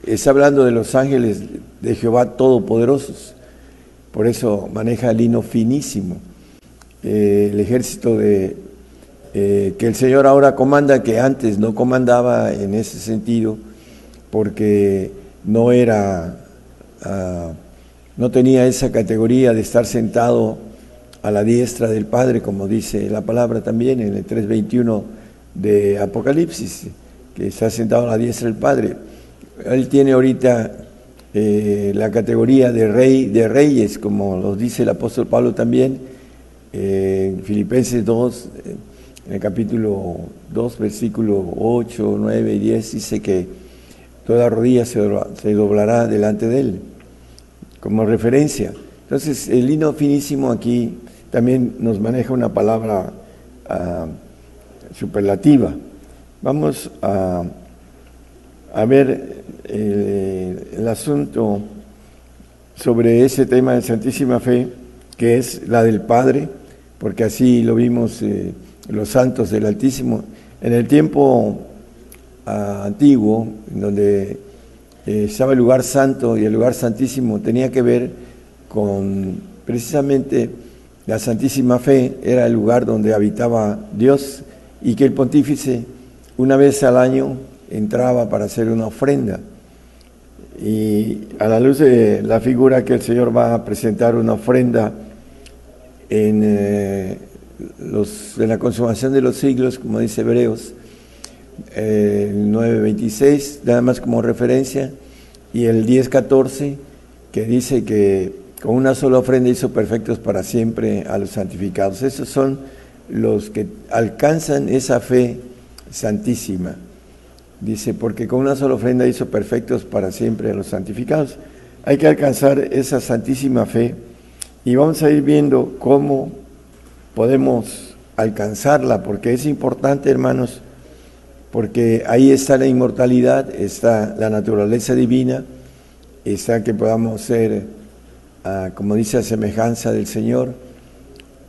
F: está hablando de los ángeles de Jehová todopoderosos. Por eso maneja lino finísimo. Eh, el ejército de eh, que el Señor ahora comanda, que antes no comandaba en ese sentido, porque no era, uh, no tenía esa categoría de estar sentado a la diestra del Padre, como dice la palabra también en el 3.21 de Apocalipsis, que está sentado a la diestra del Padre. Él tiene ahorita eh, la categoría de rey de reyes, como lo dice el apóstol Pablo también, eh, en Filipenses 2, eh, en el capítulo 2, versículo 8, 9 y 10, dice que toda rodilla se, doblará delante de él, como referencia. Entonces, el lino finísimo aquí también nos maneja una palabra uh, superlativa. Vamos a, ver el, el, asunto sobre ese tema de Santísima Fe, que es la del Padre, porque así lo vimos eh, los santos del Altísimo. En el tiempo uh, antiguo, en donde eh, estaba el lugar santo y el lugar santísimo, tenía que ver con precisamente la Santísima Fe era el lugar donde habitaba Dios y que el pontífice una vez al año entraba para hacer una ofrenda. Y a la luz de la figura que el Señor va a presentar una ofrenda en eh, la consumación de los siglos, como dice Hebreos, eh, el 9.26, nada más como referencia, y el 10.14, que dice que con una sola ofrenda hizo perfectos para siempre a los santificados. Esos son los que alcanzan esa fe santísima. Dice, porque con una sola ofrenda hizo perfectos para siempre a los santificados. Hay que alcanzar esa santísima fe y vamos a ir viendo cómo podemos alcanzarla, porque es importante, hermanos, porque ahí está la inmortalidad, está la naturaleza divina, está que podamos ser, ah, como dice, a semejanza del Señor,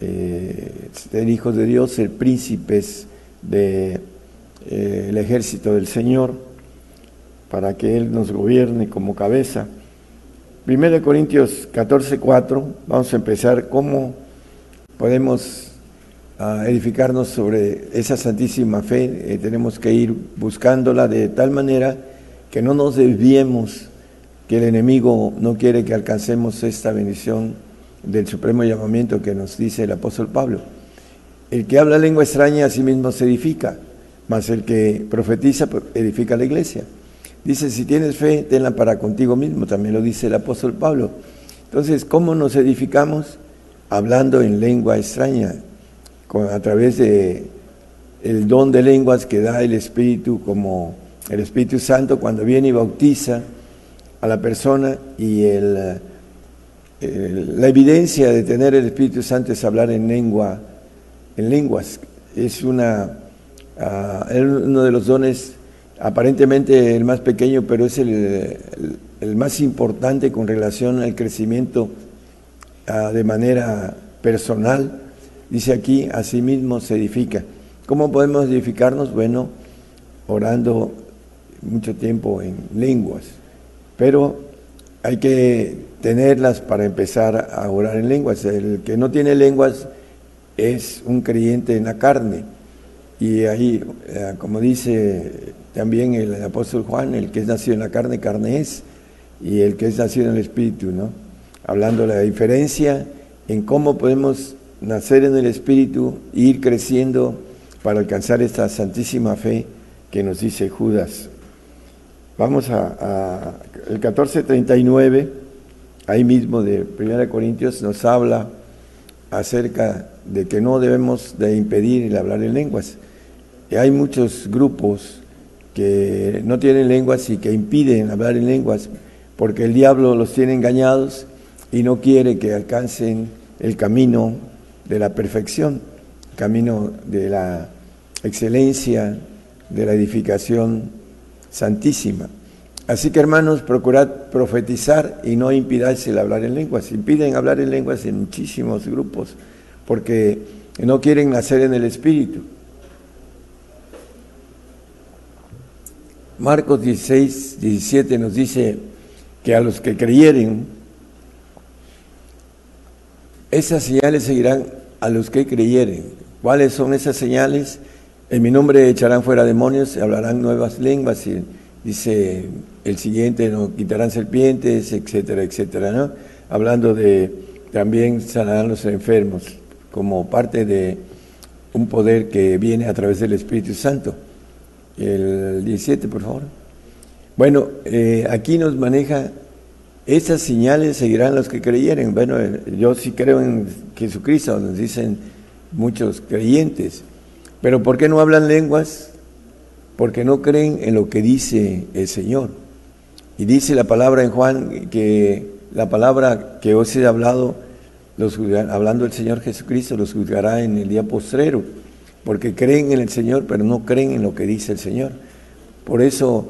F: eh, ser hijos de Dios, ser príncipes del de, eh, ejército del Señor, para que Él nos gobierne como cabeza. 1 Corintios 14, 4, vamos a empezar cómo podemos uh, edificarnos sobre esa santísima fe. Eh, tenemos que ir buscándola de tal manera que no nos desviemos, que el enemigo no quiere que alcancemos esta bendición del supremo llamamiento que nos dice el apóstol Pablo. El que habla lengua extraña a sí mismo se edifica, mas el que profetiza edifica la iglesia. Dice, si tienes fe, tenla para contigo mismo, también lo dice el apóstol Pablo. Entonces, ¿cómo nos edificamos? Hablando en lengua extraña, a través de el don de lenguas que da el Espíritu, como el Espíritu Santo cuando viene y bautiza a la persona y el, la evidencia de tener el Espíritu Santo es hablar en lengua, en lenguas. Es una, uh, uno de los dones aparentemente el más pequeño, pero es el, más importante con relación al crecimiento uh, de manera personal. Dice aquí, asimismo se edifica. ¿Cómo podemos edificarnos? Bueno, orando mucho tiempo en lenguas, pero hay que tenerlas para empezar a orar en lenguas. El que no tiene lenguas es un creyente en la carne. Y ahí, eh, como dice también el apóstol Juan, el que es nacido en la carne, carne es, y el que es nacido en el Espíritu, ¿no? Hablando de la diferencia en cómo podemos nacer en el Espíritu e ir creciendo para alcanzar esta santísima fe que nos dice Judas. Vamos a, a el 1439, ahí mismo de 1 Corintios, nos habla acerca de que no debemos de impedir el hablar en lenguas. Hay muchos grupos que no tienen lenguas y que impiden hablar en lenguas porque el diablo los tiene engañados y no quiere que alcancen el camino de la perfección, el camino de la excelencia, de la edificación santísima. Así que hermanos, procurad profetizar y no impidáis el hablar en lenguas. Impiden hablar en lenguas en muchísimos grupos porque no quieren nacer en el Espíritu. Marcos 16, 17 nos dice que a los que creyeren, esas señales seguirán a los que creyeren. ¿Cuáles son esas señales? En mi nombre echarán fuera demonios, hablarán nuevas lenguas, y dice el siguiente, no quitarán serpientes, etcétera, etcétera. Hablando de también sanarán los enfermos, como parte de un poder que viene a través del Espíritu Santo. El 17, por favor. Bueno, eh, aquí nos maneja, esas señales seguirán los que creyeren. Bueno, eh, yo sí creo en Jesucristo, nos dicen muchos creyentes. Pero ¿por qué no hablan lenguas? Porque no creen en lo que dice el Señor. Y dice la palabra en Juan que la palabra que os he hablado, los hablando el Señor Jesucristo, los juzgará en el día postrero porque creen en el Señor, pero no creen en lo que dice el Señor. Por eso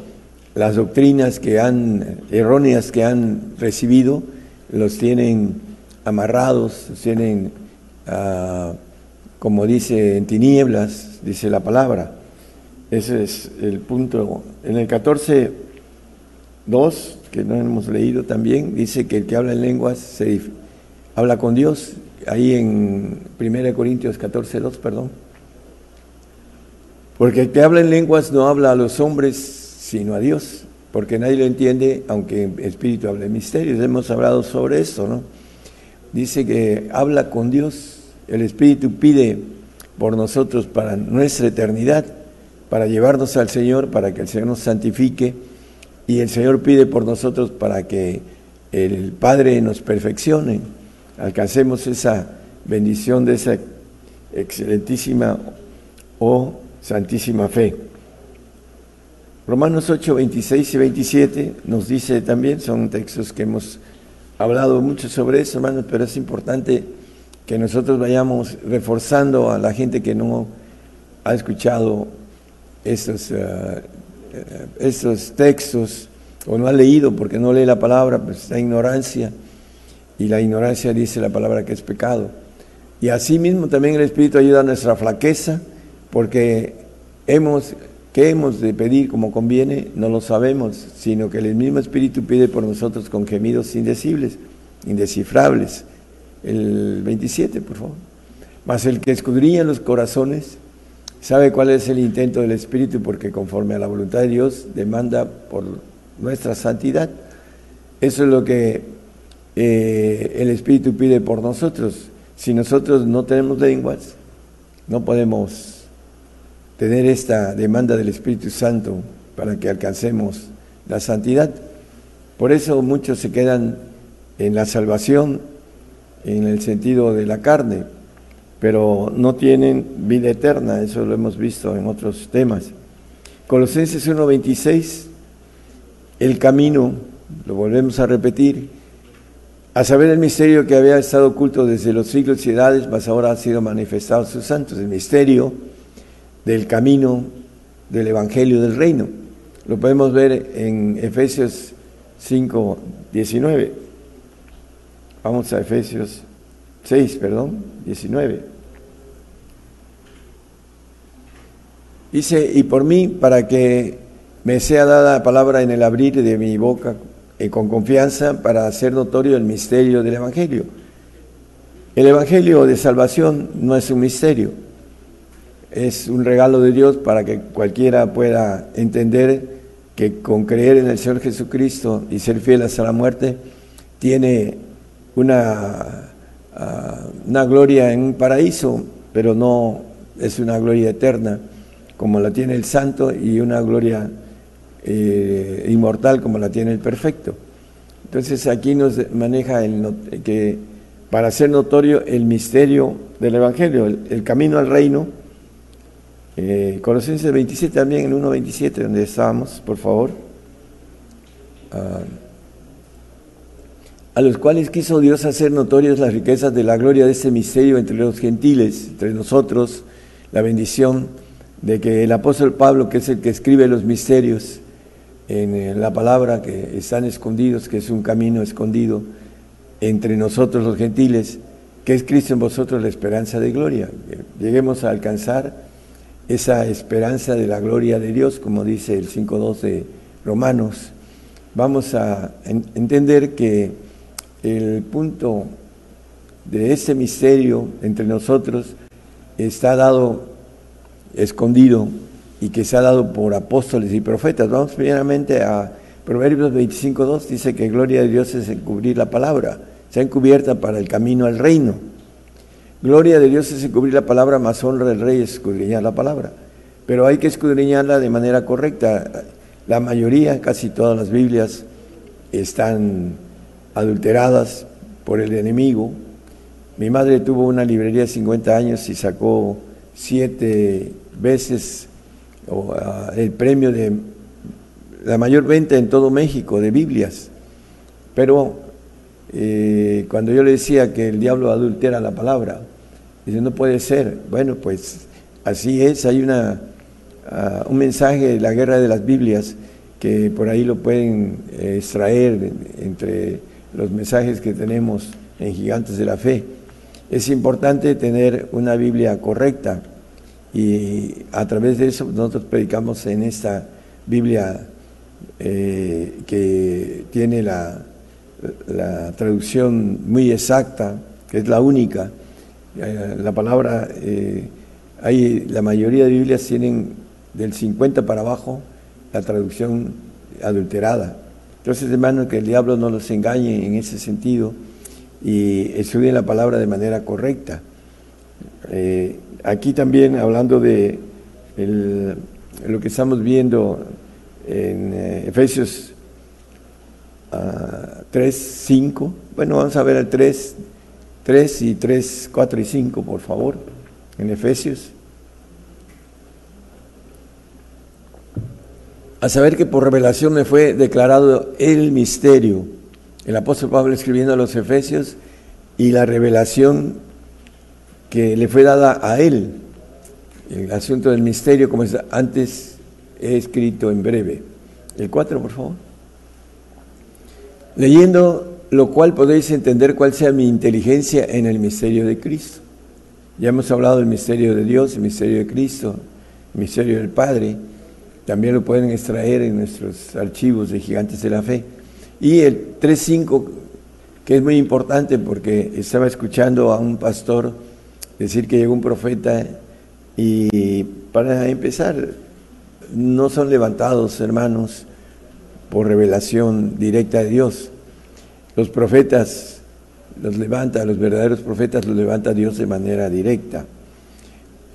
F: las doctrinas que han, erróneas que han recibido, los tienen amarrados, los tienen, ah, como dice, en tinieblas, dice la palabra. Ese es el punto. En el 14, 2, que no hemos leído también, dice que el que habla en lenguas se habla con Dios. Ahí en 1 Corintios 14, 2, perdón. Porque el que habla en lenguas no habla a los hombres, sino a Dios, porque nadie lo entiende, aunque en espíritu hable misterios. Hemos hablado sobre esto, ¿no? Dice que habla con Dios, El Espíritu pide por nosotros para nuestra eternidad, para llevarnos al Señor, para que el Señor nos santifique, y el Señor pide por nosotros para que el Padre nos perfeccione, alcancemos esa bendición de esa excelentísima o santísima fe. Romanos 8, 26 y 27 nos dice también, son textos que hemos hablado mucho sobre eso, hermanos, pero es importante que nosotros vayamos reforzando a la gente que no ha escuchado estos, eh, eh, textos o no ha leído porque no lee la palabra, pues está ignorancia y la ignorancia dice la palabra que es pecado. Y así mismo también el Espíritu ayuda a nuestra flaqueza porque hemos ¿Qué hemos de pedir como conviene? No lo sabemos, sino que el mismo Espíritu pide por nosotros con gemidos indecibles, indescifrables. El 27, por favor. Mas el que escudriña los corazones sabe cuál es el intento del Espíritu, porque conforme a la voluntad de Dios demanda por nuestra santidad. Eso es lo que eh, el Espíritu pide por nosotros. Si nosotros no tenemos lenguas, no podemos tener esta demanda del Espíritu Santo para que alcancemos la santidad. Por eso muchos se quedan en la salvación en el sentido de la carne, pero no tienen vida eterna, eso lo hemos visto en otros temas. Colosenses 1:26, el camino, lo volvemos a repetir, a saber el misterio que había estado oculto desde los siglos y edades, mas ahora ha sido manifestado a sus santos, el misterio del camino del Evangelio del Reino. Lo podemos ver en Efesios 5, 19. Vamos a Efesios 6, perdón, 19. Dice, y por mí, para que me sea dada palabra en el abrir de mi boca y con confianza para hacer notorio el misterio del Evangelio. El Evangelio de salvación no es un misterio, es un regalo de Dios para que cualquiera pueda entender que con creer en el Señor Jesucristo y ser fiel hasta la muerte, tiene una, ah, una gloria en un paraíso, pero no es una gloria eterna como la tiene el santo y una gloria eh, inmortal como la tiene el perfecto. Entonces aquí nos maneja el, que para hacer notorio el misterio del Evangelio, el camino al reino, eh, Colosenses 27 también, en 1.27, donde estábamos, por favor. Ah, a los cuales quiso Dios hacer notorias las riquezas de la gloria de este misterio entre los gentiles, entre nosotros, la bendición de que el apóstol Pablo, que es el que escribe los misterios en eh, la palabra que están escondidos, que es un camino escondido entre nosotros los gentiles, que es Cristo en vosotros la esperanza de gloria. Lleguemos a alcanzar esa esperanza de la gloria de Dios, como dice el 5.2 de Romanos, vamos a entender que el punto de ese misterio entre nosotros está dado escondido y que se ha dado por apóstoles y profetas. Vamos primeramente a Proverbios 25.2, dice que gloria de Dios es encubrir la palabra, sea encubierta para el camino al reino. Gloria de Dios es encubrir la palabra, más honra del rey es escudriñar la palabra. Pero hay que escudriñarla de manera correcta. La mayoría, casi todas las Biblias, están adulteradas por el enemigo. Mi madre tuvo una librería de 50 años y sacó siete veces ah, el premio de la mayor venta en todo México de Biblias. Pero eh, cuando yo le decía que el diablo adultera la palabra, Dice, no puede ser. Bueno, pues así es. Hay una, ah, un mensaje de la guerra de las Biblias que por ahí lo pueden eh, extraer entre los mensajes que tenemos en Gigantes de la Fe. Es importante tener una Biblia correcta y a través de eso nosotros predicamos en esta Biblia eh, que tiene la, la traducción muy exacta, que es la única la palabra, eh, hay, la mayoría de Biblias tienen del 50 para abajo la traducción adulterada. Entonces, hermano, que el diablo no los engañe en ese sentido y estudien la palabra de manera correcta. Eh, aquí también hablando de lo que estamos viendo en eh, Efesios ah, 3, 5. Bueno, vamos a ver el 3, 3 y 3, 4 y 5, por favor, en Efesios. A saber que por revelación me fue declarado el misterio. El apóstol Pablo escribiendo a los Efesios y la revelación que le fue dada a él. El asunto del misterio, como es- antes he escrito en breve. El 4, por favor. Leyendo lo cual podéis entender cuál sea mi inteligencia en el misterio de Cristo. Ya hemos hablado del misterio de Dios, el misterio de Cristo, el misterio del Padre. También lo pueden extraer en nuestros archivos de Gigantes de la Fe. Y el 3.5, que es muy importante porque estaba escuchando a un pastor decir que llegó un profeta y para empezar, no son levantados, hermanos, por revelación directa de Dios. Los profetas los levanta, los verdaderos profetas los levanta Dios de manera directa.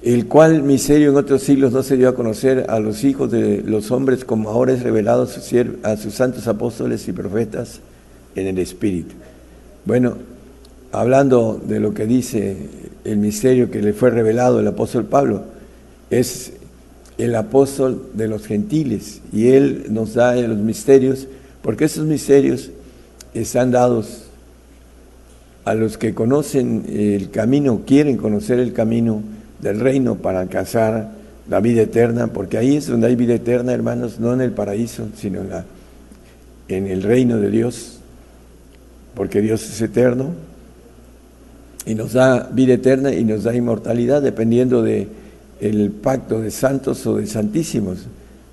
F: El cual misterio en otros siglos no se dio a conocer a los hijos de los hombres como ahora es revelado a sus, a sus santos apóstoles y profetas en el Espíritu. Bueno, hablando de lo que dice el misterio que le fue revelado el apóstol Pablo, es el apóstol de los gentiles y él nos da los misterios, porque esos misterios están dados a los que conocen el camino, quieren conocer el camino del reino para alcanzar la vida eterna, porque ahí es donde hay vida eterna, hermanos, no en el paraíso, sino en, la, en el reino de Dios, porque Dios es eterno y nos da vida eterna y nos da inmortalidad dependiendo de pacto de santos o de santísimos,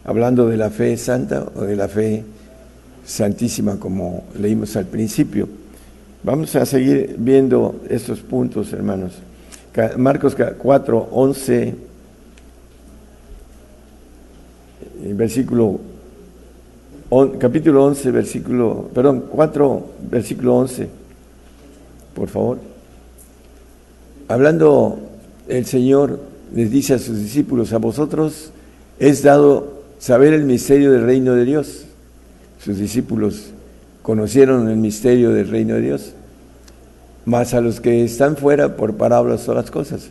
F: hablando de la fe santa o de la fe santísima como leímos al principio. Vamos a seguir viendo estos puntos, hermanos. Marcos 4, 11, eh, versículo, capítulo 11, versículo, perdón, 4, versículo 11, por favor. Hablando el Señor les dice a sus discípulos, a vosotros es dado saber el misterio del reino de Dios. Sus discípulos conocieron el misterio del reino de Dios, mas a los que están fuera por parábolas son las cosas.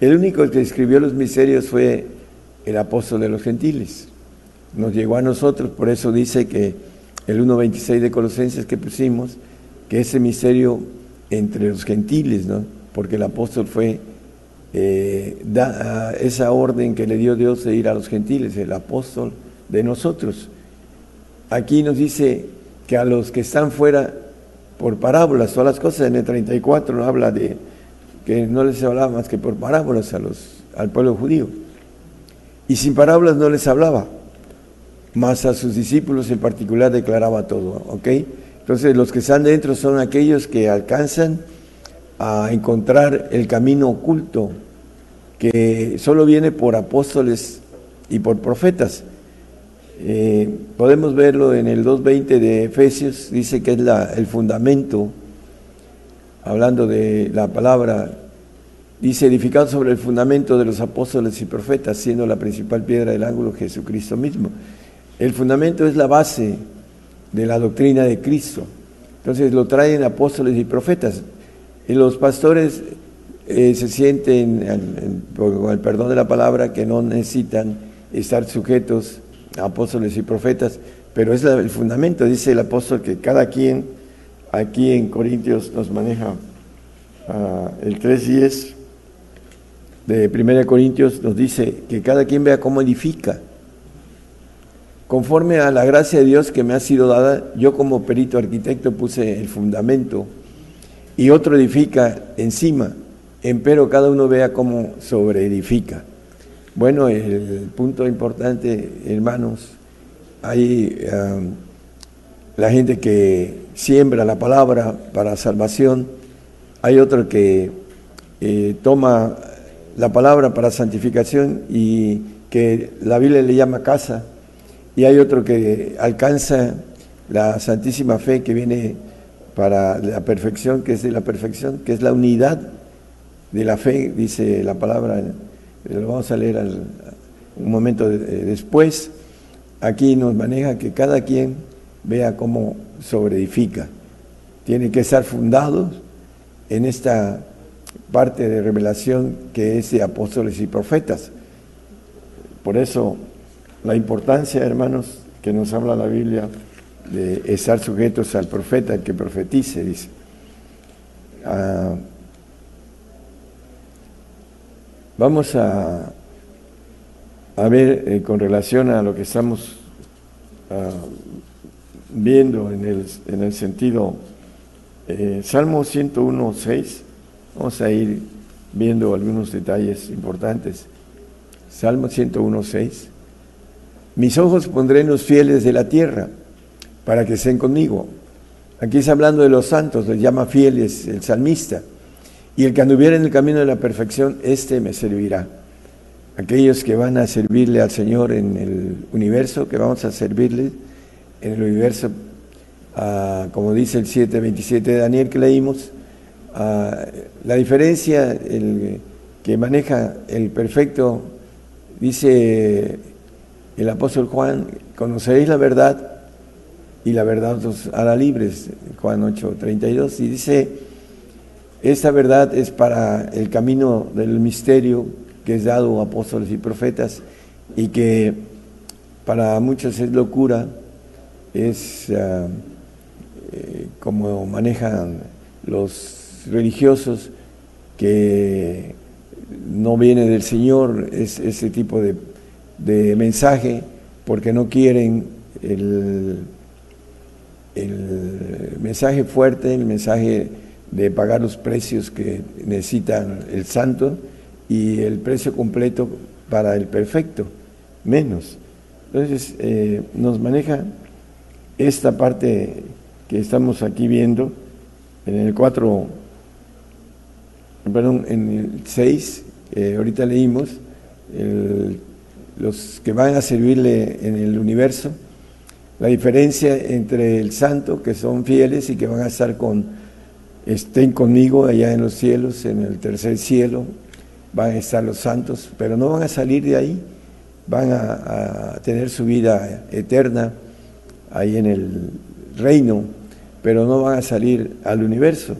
F: El único que escribió los misterios fue el apóstol de los gentiles. Nos llegó a nosotros, por eso dice que el 1.26 de Colosenses que pusimos, que ese misterio entre los gentiles, ¿no? porque el apóstol fue eh, da, esa orden que le dio Dios de ir a los gentiles, el apóstol de nosotros. Aquí nos dice que a los que están fuera por parábolas, todas las cosas en el 34 no habla de que no les hablaba más que por parábolas a los, al pueblo judío. Y sin parábolas no les hablaba, más a sus discípulos en particular declaraba todo, ¿ok? Entonces los que están dentro son aquellos que alcanzan a encontrar el camino oculto que solo viene por apóstoles y por profetas. Eh, podemos verlo en el 2.20 de Efesios, dice que es el fundamento, hablando de la palabra, dice edificado sobre el fundamento de los apóstoles y profetas, siendo la principal piedra del ángulo Jesucristo mismo. El fundamento es la base de la doctrina de Cristo. Entonces lo traen apóstoles y profetas. Y los pastores eh, se sienten, en- en- con el perdón de la palabra, que no necesitan estar sujetos apóstoles y profetas, pero es el fundamento, dice el apóstol, que cada quien aquí en Corintios nos maneja ah, el 3.10 de 1 Corintios, nos dice que cada quien vea cómo edifica. Conforme a la gracia de Dios que me ha sido dada, yo como perito arquitecto puse el fundamento y otro edifica encima, empero cada uno vea cómo sobreedifica. Bueno, el punto importante, hermanos, hay la gente que siembra la palabra para salvación, hay otro que eh, toma la palabra para santificación y que la Biblia le llama casa, y hay otro que alcanza la santísima fe que viene para la perfección, que es de la perfección, que es la unidad de la fe, dice la palabra, lo vamos a leer un momento después. Aquí nos maneja que cada quien vea cómo sobreedifica. Tiene que estar fundados en esta parte de revelación que es de apóstoles y profetas. Por eso la importancia, hermanos, que nos habla la Biblia de estar sujetos al profeta, el que profetice, dice. Ah, vamos a, a ver eh, con relación a lo que estamos ah, viendo en el, en el sentido eh, Salmo 101, 6. Vamos a ir viendo algunos detalles importantes. Salmo 101, 6. Mis ojos pondré en los fieles de la tierra para que estén conmigo. Aquí está hablando de los santos, les llama fieles el salmista. Y el que anduviera en el camino de la perfección, este me servirá. Aquellos que van a servirle al Señor en el universo, que vamos a servirle en el universo, ah, como dice el 7.27 de Daniel que leímos, ah, la diferencia el, que maneja el perfecto, dice el apóstol Juan, conoceréis la verdad y la verdad os hará libres, Juan 8.32, y dice, esta verdad es para el camino del misterio que es dado a apóstoles y profetas y que para muchos es locura, es ah, eh, como manejan los religiosos que no viene del Señor es, ese tipo de, de mensaje porque no quieren el, el mensaje fuerte, el mensaje de pagar los precios que necesitan el santo y el precio completo para el perfecto, menos. Entonces eh, nos maneja esta parte que estamos aquí viendo en el 4, perdón, en el 6, ahorita leímos, los que van a servirle en el universo, la diferencia entre el santo, que son fieles y que van a estar con, estén conmigo allá en los cielos, en el tercer cielo, van a estar los santos, pero no van a salir de ahí, van a, tener su vida eterna ahí en el reino, pero no van a salir al universo.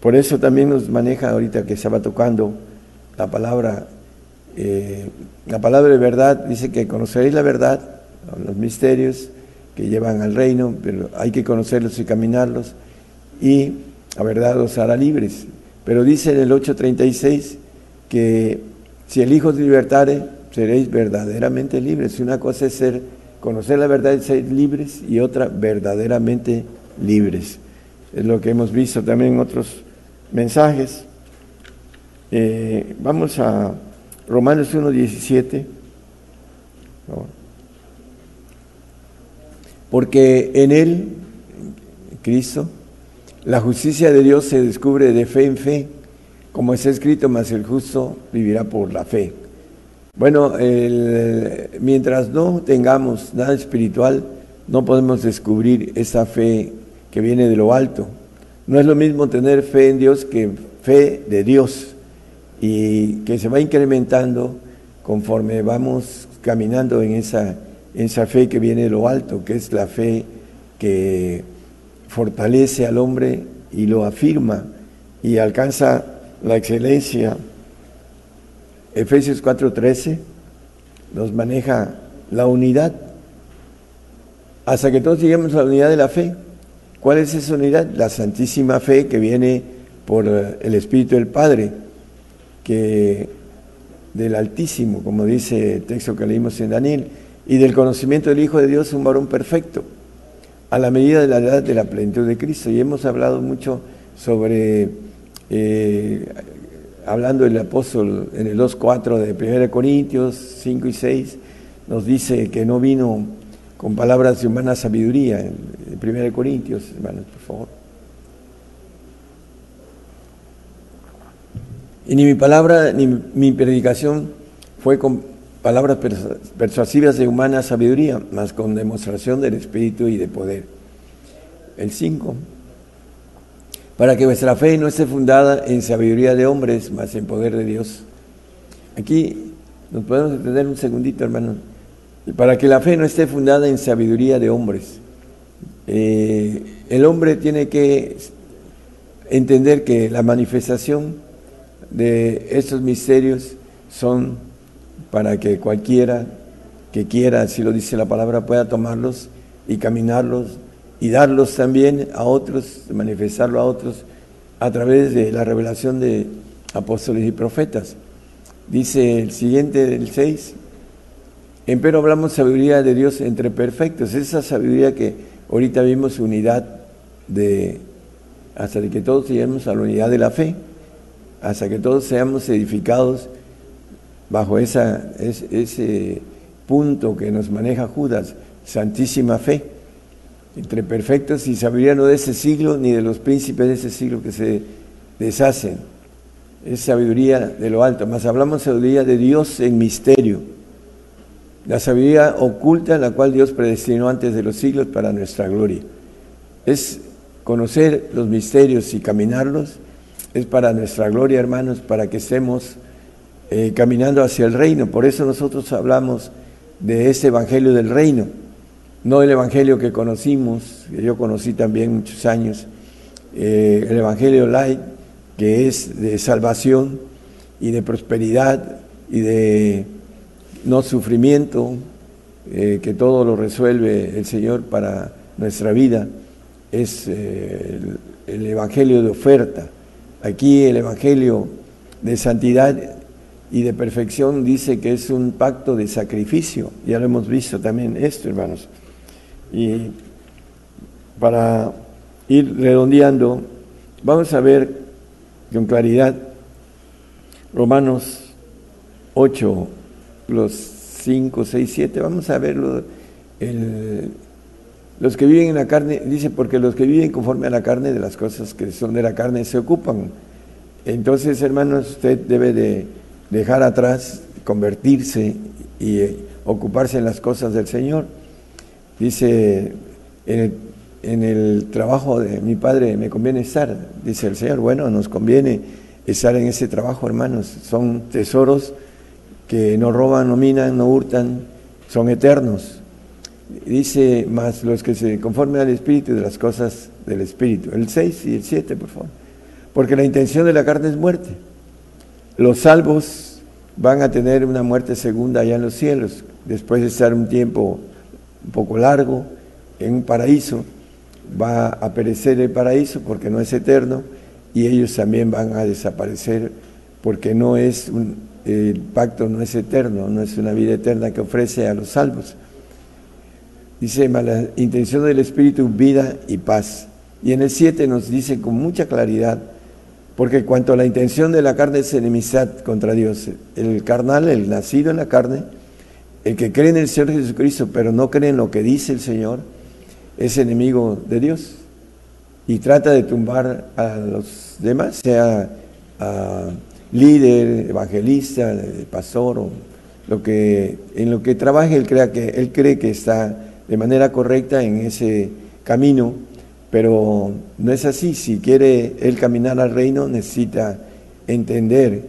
F: Por eso también nos maneja ahorita que estaba tocando la palabra, eh, la palabra de verdad, dice que conoceréis la verdad, los misterios que llevan al reino, pero hay que conocerlos y caminarlos, y la verdad os hará libres. Pero dice en el 8.36 que si el Hijo os libertare, seréis verdaderamente libres. Una cosa es ser conocer la verdad y ser libres y otra verdaderamente libres. Es lo que hemos visto también en otros mensajes. Eh, vamos a Romanos 1.17. Porque en Él, Cristo, la justicia de Dios se descubre de fe en fe, como está escrito, mas el justo vivirá por la fe. Bueno, mientras no tengamos nada espiritual, no podemos descubrir esa fe que viene de lo alto. No es lo mismo tener fe en Dios que fe de Dios y que se va incrementando conforme vamos caminando en esa, esa fe que viene de lo alto, que es la fe que fortalece al hombre y lo afirma y alcanza la excelencia Efesios 4:13 nos maneja la unidad, hasta que todos lleguemos a la unidad de la fe. ¿Cuál es esa unidad? La santísima fe que viene por eh, el Espíritu del Padre, que del Altísimo, como dice el texto que leímos en Daniel, y del conocimiento del Hijo de Dios, un varón perfecto, a la medida de la edad de la plenitud de Cristo. Y hemos hablado mucho sobre eh, hablando el apóstol en el 2.4 de 1 Corintios 5 y 6, nos dice que no vino con palabras de humana sabiduría, en 1 Corintios, hermanos, por favor. Y ni mi palabra ni mi predicación fue con palabras persuasivas de humana sabiduría, mas con demostración del Espíritu y de poder. El 5 para que vuestra fe no esté fundada en sabiduría de hombres, mas en poder de Dios. Aquí nos podemos entender un segundito, hermano. Para que la fe no esté fundada en sabiduría de hombres. Eh, el hombre tiene que entender que la manifestación de estos misterios son para que cualquiera que quiera, así lo dice la palabra, pueda tomarlos y caminarlos y darlos también a otros, manifestarlo a otros a través de la revelación de apóstoles y profetas. Dice el siguiente del 6, empero hablamos sabiduría de Dios entre perfectos, esa sabiduría que ahorita vimos unidad de, hasta que todos lleguemos a la unidad de la fe, hasta que todos seamos edificados bajo ese punto que nos maneja Judas, santísima fe entre perfectos y sabiduría no de ese siglo ni de los príncipes de ese siglo que se deshacen. Es sabiduría de lo alto, más hablamos sabiduría de Dios en misterio. La sabiduría oculta la cual Dios predestinó antes de los siglos para nuestra gloria. Es conocer los misterios y caminarlos, es para nuestra gloria, hermanos, para que estemos eh, caminando hacia el reino. Por eso nosotros hablamos de ese evangelio del reino no el Evangelio que conocimos, que yo conocí también muchos años, eh, el Evangelio light, que es de salvación y de prosperidad y de no sufrimiento, eh, que todo lo resuelve el Señor para nuestra vida, es el, el Evangelio de oferta. Aquí el Evangelio de santidad y de perfección dice que es un pacto de sacrificio. Ya lo hemos visto también esto, hermanos. Y para ir redondeando, vamos a ver con claridad Romanos 8, los 5, 6, 7, vamos a verlo. los que viven en la carne, dice, porque los que viven conforme a la carne, de las cosas que son de la carne, se ocupan. Entonces, hermanos, usted debe de dejar atrás, convertirse y eh, ocuparse en las cosas del Señor. Dice, en el, trabajo de mi padre me conviene estar, dice el Señor, bueno, nos conviene estar en ese trabajo, hermanos. Son tesoros que no roban, no minan, no hurtan, son eternos. Dice, más los que se conformen al Espíritu de las cosas del Espíritu. El 6 y el 7, por favor. Porque la intención de la carne es muerte. Los salvos van a tener una muerte segunda allá en los cielos, después de estar un tiempo un poco largo en un paraíso, va a perecer el paraíso porque no es eterno y ellos también van a desaparecer porque no es un, el pacto no es eterno, no es una vida eterna que ofrece a los salvos. Dice, la intención del Espíritu, vida y paz. Y en el 7 nos dice con mucha claridad, porque cuanto a la intención de la carne es enemistad contra Dios, el carnal, el nacido en la carne, el que cree en el Señor Jesucristo, pero no cree en lo que dice el Señor, es enemigo de Dios. Y trata de tumbar a los demás, sea líder, evangelista, pastor, o lo que, en lo que trabaje, él, crea que, él cree que está de manera correcta en ese camino, pero no es así. Si quiere él caminar al reino, necesita entender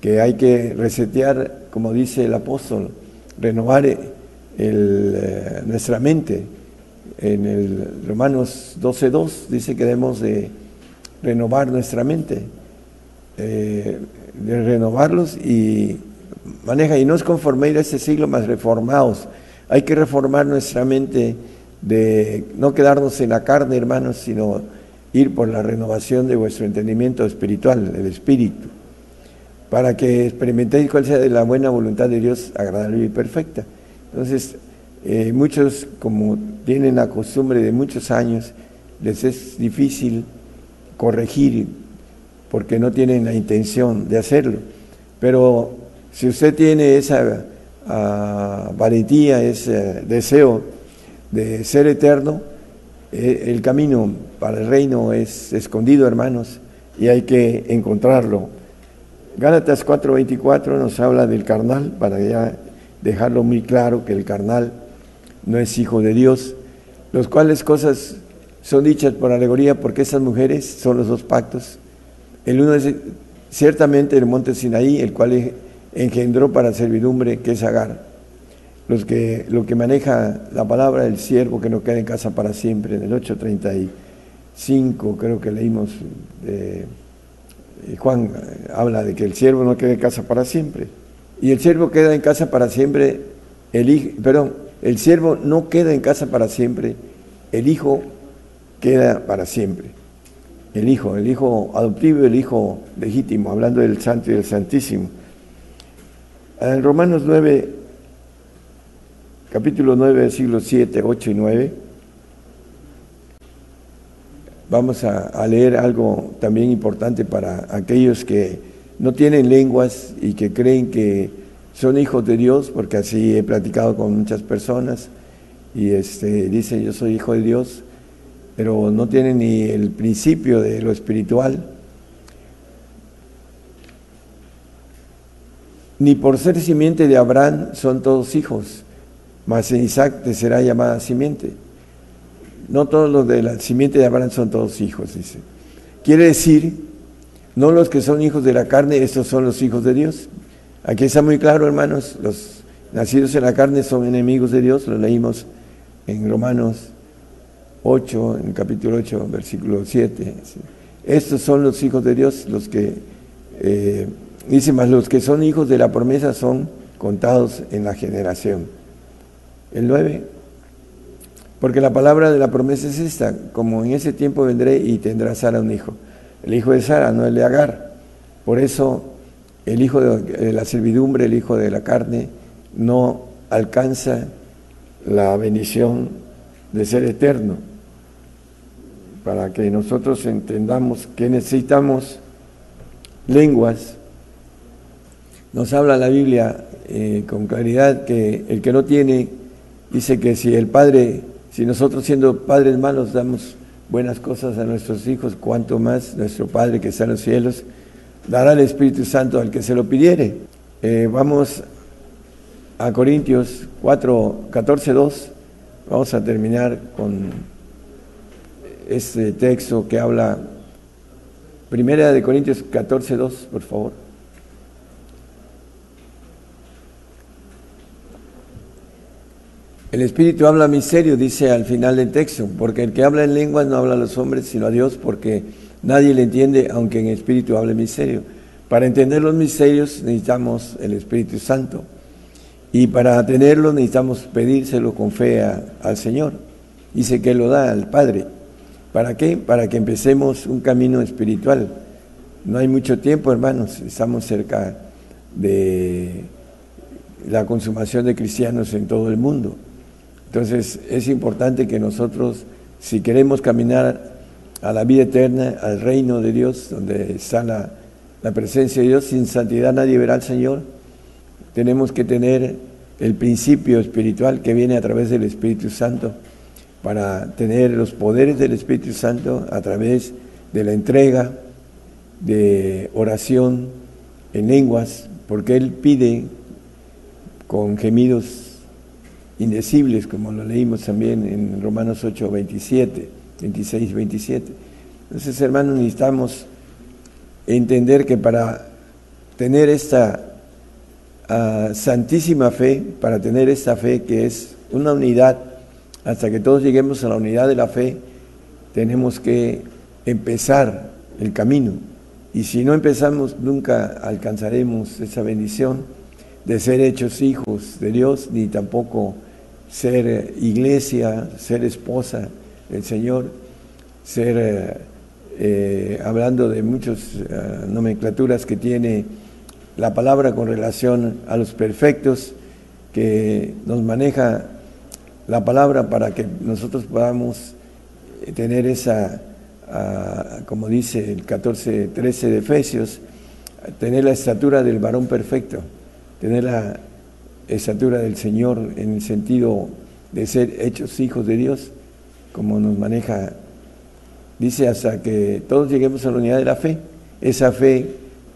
F: que hay que resetear, como dice el apóstol, renovar eh, nuestra mente. En el Romanos 12.2 dice que debemos de renovar nuestra mente, eh, de renovarlos y maneja, y no es conforme a este siglo, más reformados. Hay que reformar nuestra mente de no quedarnos en la carne, hermanos, sino ir por la renovación de vuestro entendimiento espiritual, el espíritu para que experimentéis cuál sea la buena voluntad de Dios, agradable y perfecta. Entonces, eh, muchos, como tienen la costumbre de muchos años, les es difícil corregir porque no tienen la intención de hacerlo. Pero si usted tiene esa ah, valentía, ese deseo de ser eterno, eh, el camino para el reino es escondido, hermanos, y hay que encontrarlo Gálatas 4:24 nos habla del carnal, para ya dejarlo muy claro que el carnal no es hijo de Dios, los cuales cosas son dichas por alegoría porque esas mujeres son los dos pactos. El uno es ciertamente el monte Sinaí, el cual engendró para servidumbre, que es Agar. Los que, lo que maneja la palabra del siervo que no queda en casa para siempre, en el 835 creo que leímos, de, Juan habla de que el siervo no queda en casa para siempre. Y el siervo queda en casa para siempre, el hijo, perdón, el siervo no queda en casa para siempre, el hijo queda para siempre. El hijo, el hijo adoptivo el hijo legítimo, hablando del santo y del santísimo. En Romanos 9, capítulo 9, siglos 7, 8 y 9, vamos a, a leer algo también importante para aquellos que no tienen lenguas y que creen que son hijos de Dios, porque así he platicado con muchas personas y este, dicen yo soy hijo de Dios, pero no tienen ni el principio de lo espiritual. Ni por ser simiente de Abraham son todos hijos, mas en Isaac te será llamada simiente. No todos los de la simiente de Abraham son todos hijos, dice. Quiere decir, no los que son hijos de la carne, estos son los hijos de Dios. Aquí está muy claro, hermanos, los nacidos en la carne son enemigos de Dios, lo leímos en Romanos 8, en el capítulo 8, versículo 7. Estos son los hijos de Dios, los que, eh, dice más, los que son hijos de la promesa son contados en la generación. El 9, porque la palabra de la promesa es esta, como en ese tiempo vendré y tendrá Sara un hijo. El hijo de Sara, no el de Agar. Por eso el hijo de la servidumbre, el hijo de la carne, no alcanza la bendición de ser eterno. Para que nosotros entendamos que necesitamos lenguas, nos habla la Biblia eh, con claridad que el que no tiene, dice que si el Padre, si nosotros siendo padres malos damos buenas cosas a nuestros hijos, cuanto más nuestro Padre que está en los cielos, dará el Espíritu Santo al que se lo pidiere. Eh, vamos a Corintios 4, 14, 2. Vamos a terminar con este texto que habla, primera de Corintios 14, 2, por favor. El Espíritu habla misterio, dice al final del texto, porque el que habla en lenguas no habla a los hombres, sino a Dios, porque Nadie le entiende, aunque en espíritu hable misterio. Para entender los misterios necesitamos el Espíritu Santo. Y para tenerlo necesitamos pedírselo con fe al Señor. Dice que lo da al Padre. ¿Para qué? Para que empecemos un camino espiritual. No hay mucho tiempo, hermanos. Estamos cerca de la consumación de cristianos en todo el mundo. Entonces es importante que nosotros, si queremos caminar a la vida eterna, al reino de Dios, donde está la, presencia de Dios. Sin santidad nadie verá al Señor. Tenemos que tener el principio espiritual que viene a través del Espíritu Santo para tener los poderes del Espíritu Santo a través de la entrega, de oración en lenguas, porque Él pide con gemidos indecibles, como lo leímos también en Romanos 8, 27. 26, 27. Entonces, hermanos, necesitamos entender que para tener esta ah, santísima fe, para tener esta fe que es una unidad, hasta que todos lleguemos a la unidad de la fe, tenemos que empezar el camino. Y si no empezamos, nunca alcanzaremos esa bendición de ser hechos hijos de Dios, ni tampoco ser iglesia, ser esposa el Señor, ser, eh, eh, hablando de muchas eh, nomenclaturas que tiene la palabra con relación a los perfectos, que nos maneja la palabra para que nosotros podamos tener esa, ah, como dice el 14, 13 de Efesios, tener la estatura del varón perfecto, tener la estatura del Señor en el sentido de ser hechos hijos de Dios como nos maneja, dice hasta que todos lleguemos a la unidad de la fe, esa fe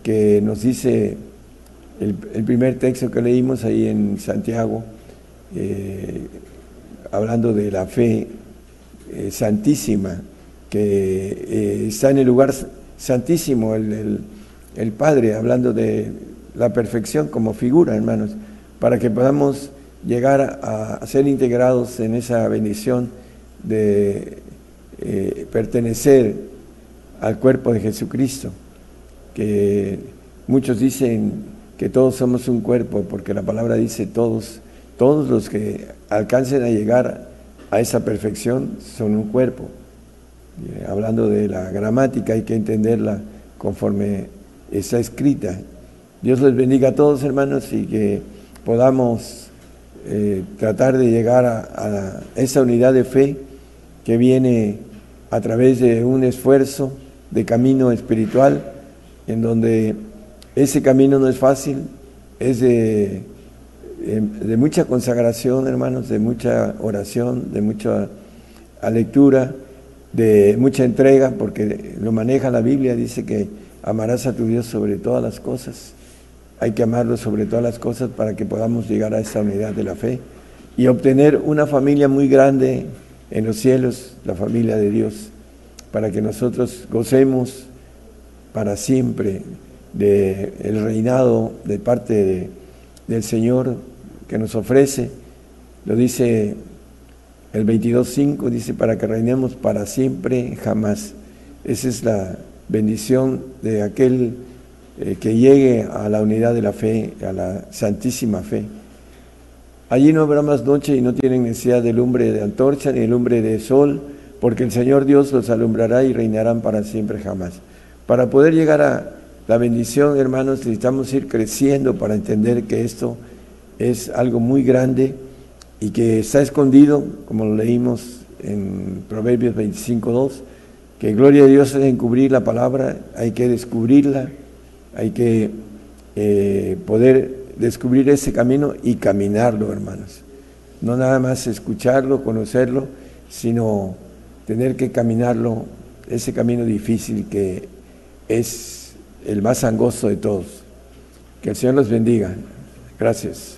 F: que nos dice el, primer texto que leímos ahí en Santiago, eh, hablando de la fe eh, santísima, que eh, está en el lugar santísimo, el, el, Padre, hablando de la perfección como figura, hermanos, para que podamos llegar a, ser integrados en esa bendición de eh, pertenecer al cuerpo de Jesucristo, que muchos dicen que todos somos un cuerpo, porque la palabra dice todos, todos los que alcancen a llegar a esa perfección son un cuerpo. Eh, hablando de la gramática hay que entenderla conforme está escrita. Dios les bendiga a todos hermanos y que podamos eh, tratar de llegar a, esa unidad de fe que viene a través de un esfuerzo de camino espiritual en donde ese camino no es fácil, es de, de mucha consagración, hermanos, de mucha oración, de mucha lectura, de mucha entrega, porque lo maneja la Biblia, dice que amarás a tu Dios sobre todas las cosas. Hay que amarlo sobre todas las cosas para que podamos llegar a esa unidad de la fe y obtener una familia muy grande en los cielos, la familia de Dios, para que nosotros gocemos para siempre del el reinado de parte del Señor que nos ofrece. Lo dice el 22.5 dice, para que reinemos para siempre, jamás. Esa es la bendición de aquel eh, que llegue a la unidad de la fe, a la santísima fe. Allí no habrá más noche y no tienen necesidad de lumbre de antorcha ni de lumbre de sol, porque el Señor Dios los alumbrará y reinarán para siempre, jamás. Para poder llegar a la bendición, hermanos, necesitamos ir creciendo para entender que esto es algo muy grande y que está escondido, como lo leímos en Proverbios 25.2, que gloria a Dios es encubrir la palabra, hay que descubrirla, hay que eh, poder descubrir ese camino y caminarlo, hermanos. No nada más escucharlo, conocerlo, sino tener que caminarlo, ese camino difícil que es el más angosto de todos. Que el Señor los bendiga. Gracias.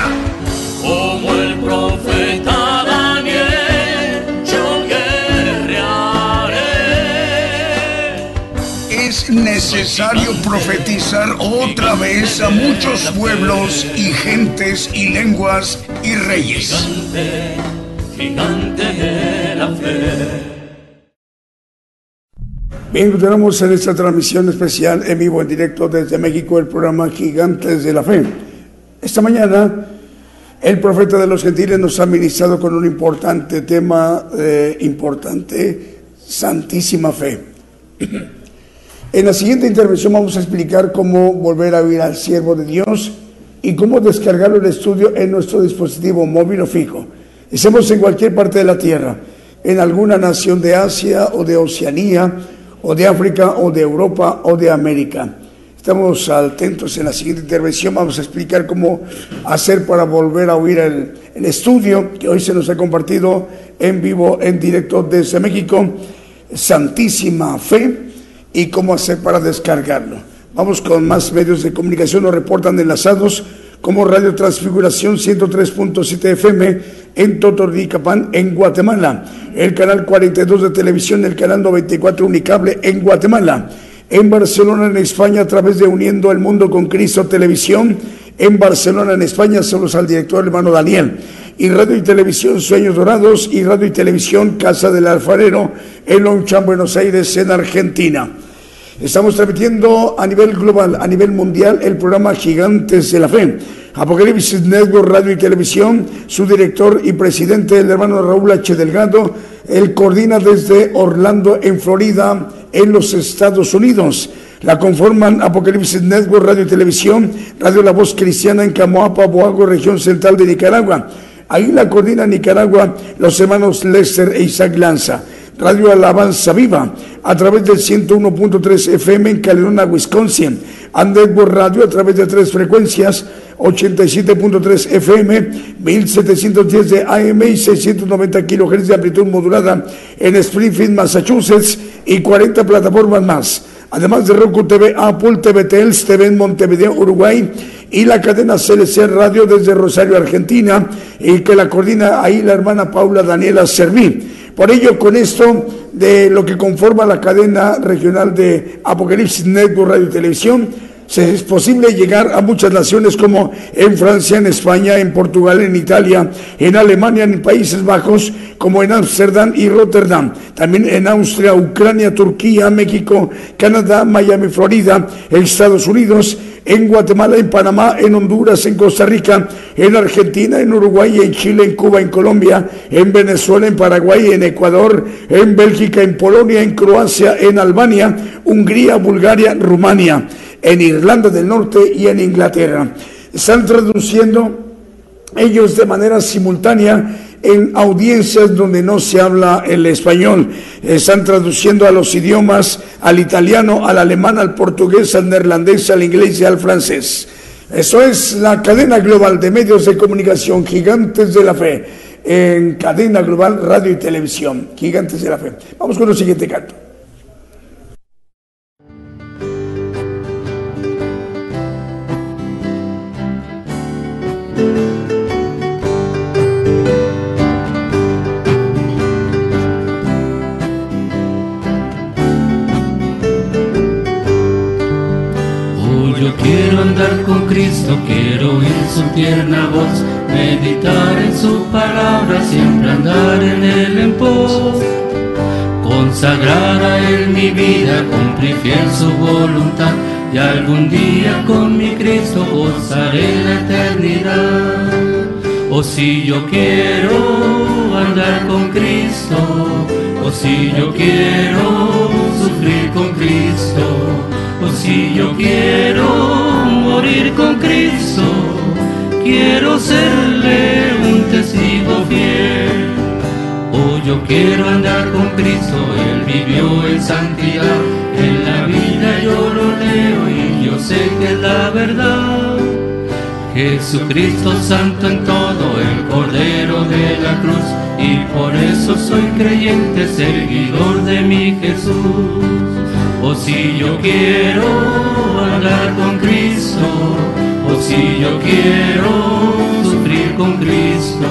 A: necesario profetizar otra vez a muchos pueblos y gentes y lenguas y reyes.
D: Gigante, gigante de la fe.
B: Bien, tenemos en esta transmisión especial en vivo, en directo desde México, el programa Gigantes de la Fe. Esta mañana el profeta de los gentiles nos ha ministrado con un importante tema, eh, importante, santísima fe. [CLEARS THROAT] En la siguiente intervención vamos a explicar cómo volver a oír al siervo de Dios y cómo descargarlo el estudio en nuestro dispositivo móvil o fijo. Estemos en cualquier parte de la Tierra, en alguna nación de Asia o de Oceanía, o de África, o de Europa, o de América. Estamos atentos en la siguiente intervención. Vamos a explicar cómo hacer para volver a oír el, estudio que hoy se nos ha compartido en vivo, en directo desde México, Santísima Fe, y cómo hacer para descargarlo. Vamos con más medios de comunicación, nos reportan enlazados como Radio Transfiguración 103.7 FM en Totornicapán, en Guatemala, el canal 42 de televisión, el canal 94 Unicable en Guatemala en Barcelona, en España, a través de Uniendo el Mundo con Cristo Televisión, en Barcelona, en España, saludos al director hermano Daniel. Y Radio y Televisión Sueños Dorados y Radio y Televisión Casa del Alfarero en Longchamp, Buenos Aires, en Argentina. Estamos transmitiendo a nivel global, a nivel mundial, el programa Gigantes de la Fe. Apocalipsis Network Radio y Televisión, su director y presidente, el hermano Raúl H. Delgado, él coordina desde Orlando, en Florida, en los Estados Unidos. La conforman Apocalipsis Network Radio y Televisión, Radio La Voz Cristiana en Camoapa, Boago, región central de Nicaragua. Ahí la Nicaragua los hermanos Lester e Isaac Lanza. Radio Alabanza Viva, a través del 101.3 FM en Caledona, Wisconsin. Network Radio a través de tres frecuencias, 87.3 FM, 1710 de AM y 690 kHz de amplitud modulada en Springfield, Massachusetts y 40 plataformas más. Además de Roku TV, Apple TV, Tels TV en Montevideo, Uruguay y la cadena CLC Radio desde Rosario, Argentina y que la coordina ahí la hermana Paula Daniela Serví. Por ello, con esto de lo que conforma la cadena regional de Apocalipsis Network Radio y Televisión, es posible llegar a muchas naciones como en Francia, en España, en Portugal, en Italia, en Alemania, en Países Bajos, como en Ámsterdam y Rotterdam. También en Austria, Ucrania, Turquía, México, Canadá, Miami, Florida, Estados Unidos, en Guatemala, en Panamá, en Honduras, en Costa Rica, en Argentina, en Uruguay, en Chile, en Cuba, en Colombia, en Venezuela, en Paraguay, en Ecuador, en Bélgica, en Polonia, en Croacia, en Albania, Hungría, Bulgaria, Rumania en Irlanda del Norte y en Inglaterra. Están traduciendo ellos de manera simultánea en audiencias donde no se habla el español. Están traduciendo a los idiomas, al italiano, al alemán, al portugués, al neerlandés, al inglés y al francés. Eso es la cadena global de medios de comunicación, gigantes de la fe, en cadena global radio y televisión, gigantes de la fe. Vamos con el siguiente canto.
D: Tierna voz, meditar en su palabra, siempre andar en él en pos. Consagrar a él mi vida, cumplir fiel su voluntad, y algún día con mi Cristo gozaré la eternidad. O oh, si yo quiero andar con Cristo, o oh, si yo quiero sufrir con Cristo, o oh, si yo quiero morir con Cristo, quiero serle un testigo fiel. Oh, yo quiero andar con Cristo, Él vivió en santidad, en la vida yo lo leo y yo sé que es la verdad. Jesucristo santo en todo, el Cordero de la cruz, y por eso soy creyente, seguidor de mi Jesús. O si yo quiero hablar con Cristo, o si yo quiero sufrir con Cristo,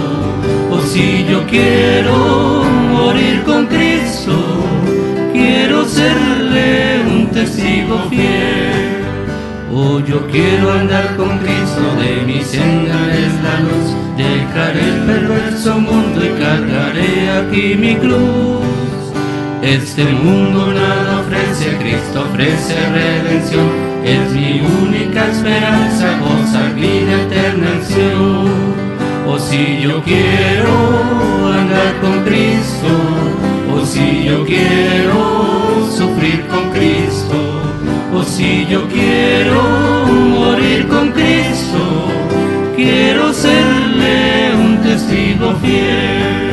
D: o si yo quiero morir con Cristo, quiero serle un testigo fiel. O yo quiero andar con Cristo, de mi senda es la luz, dejaré el perverso mundo y cargaré aquí mi cruz. Este mundo nada ofrece, Cristo ofrece redención. Es mi única esperanza, gozar vida eterna en O si yo quiero andar con Cristo, o si yo quiero sufrir con Cristo, o si yo quiero morir con Cristo, quiero serle un testigo fiel.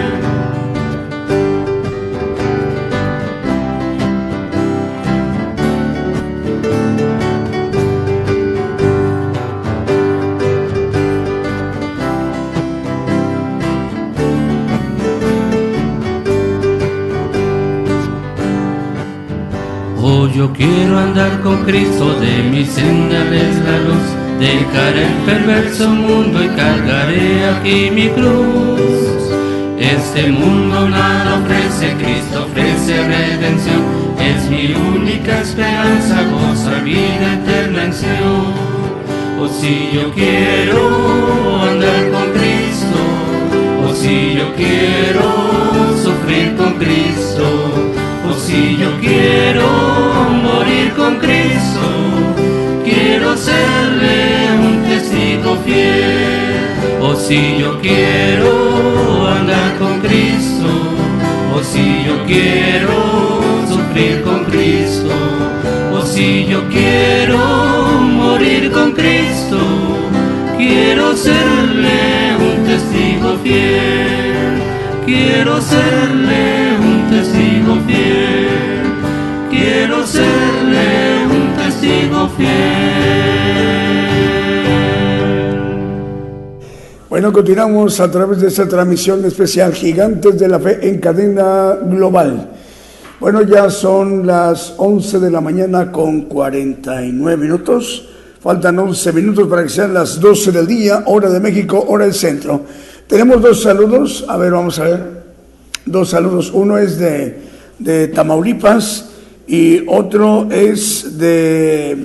D: Yo quiero andar con Cristo, de mi senda es la luz. Dejaré el perverso mundo y cargaré aquí mi cruz. Este mundo nada ofrece, Cristo ofrece redención. Es mi única esperanza, goza vida eterna en Sion. O si yo quiero andar con Cristo, o si yo quiero sufrir con Cristo, si yo quiero morir con Cristo, quiero serle un testigo fiel. O si yo quiero andar con Cristo, o si yo quiero sufrir con Cristo, o si yo quiero morir con Cristo, quiero serle un testigo fiel, quiero serle
B: Bueno, continuamos a través de esta transmisión especial Gigantes de la Fe en cadena global. Bueno, ya son las 11 de la mañana con 49 minutos. Faltan 11 minutos para que sean las 12 del día, hora de México, hora del centro. Tenemos dos saludos. A ver, vamos a ver. Dos saludos. Uno es de, de Tamaulipas y otro es de,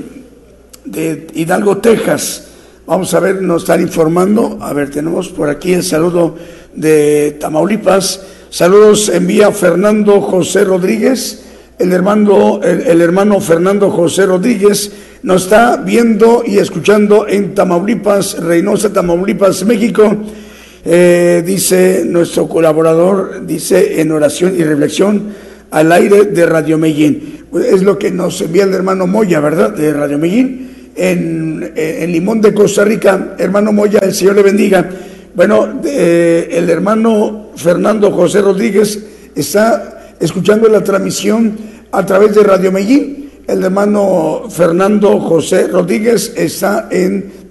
B: de Hidalgo, Texas. Vamos a ver, nos están informando. A ver, tenemos por aquí el saludo de Tamaulipas. Saludos envía Fernando José Rodríguez, el hermano, el hermano Fernando José Rodríguez nos está viendo y escuchando en Tamaulipas, Reynosa, Tamaulipas, México. Eh, dice nuestro colaborador, dice en oración y reflexión al aire de Radio Medellín. Es lo que nos envía el hermano Moya, ¿verdad? De Radio Medellín. En, Limón de Costa Rica, hermano Moya, el Señor le bendiga. Bueno, el hermano Fernando José Rodríguez está escuchando la transmisión a través de Radio Medellín el hermano Fernando José Rodríguez está en,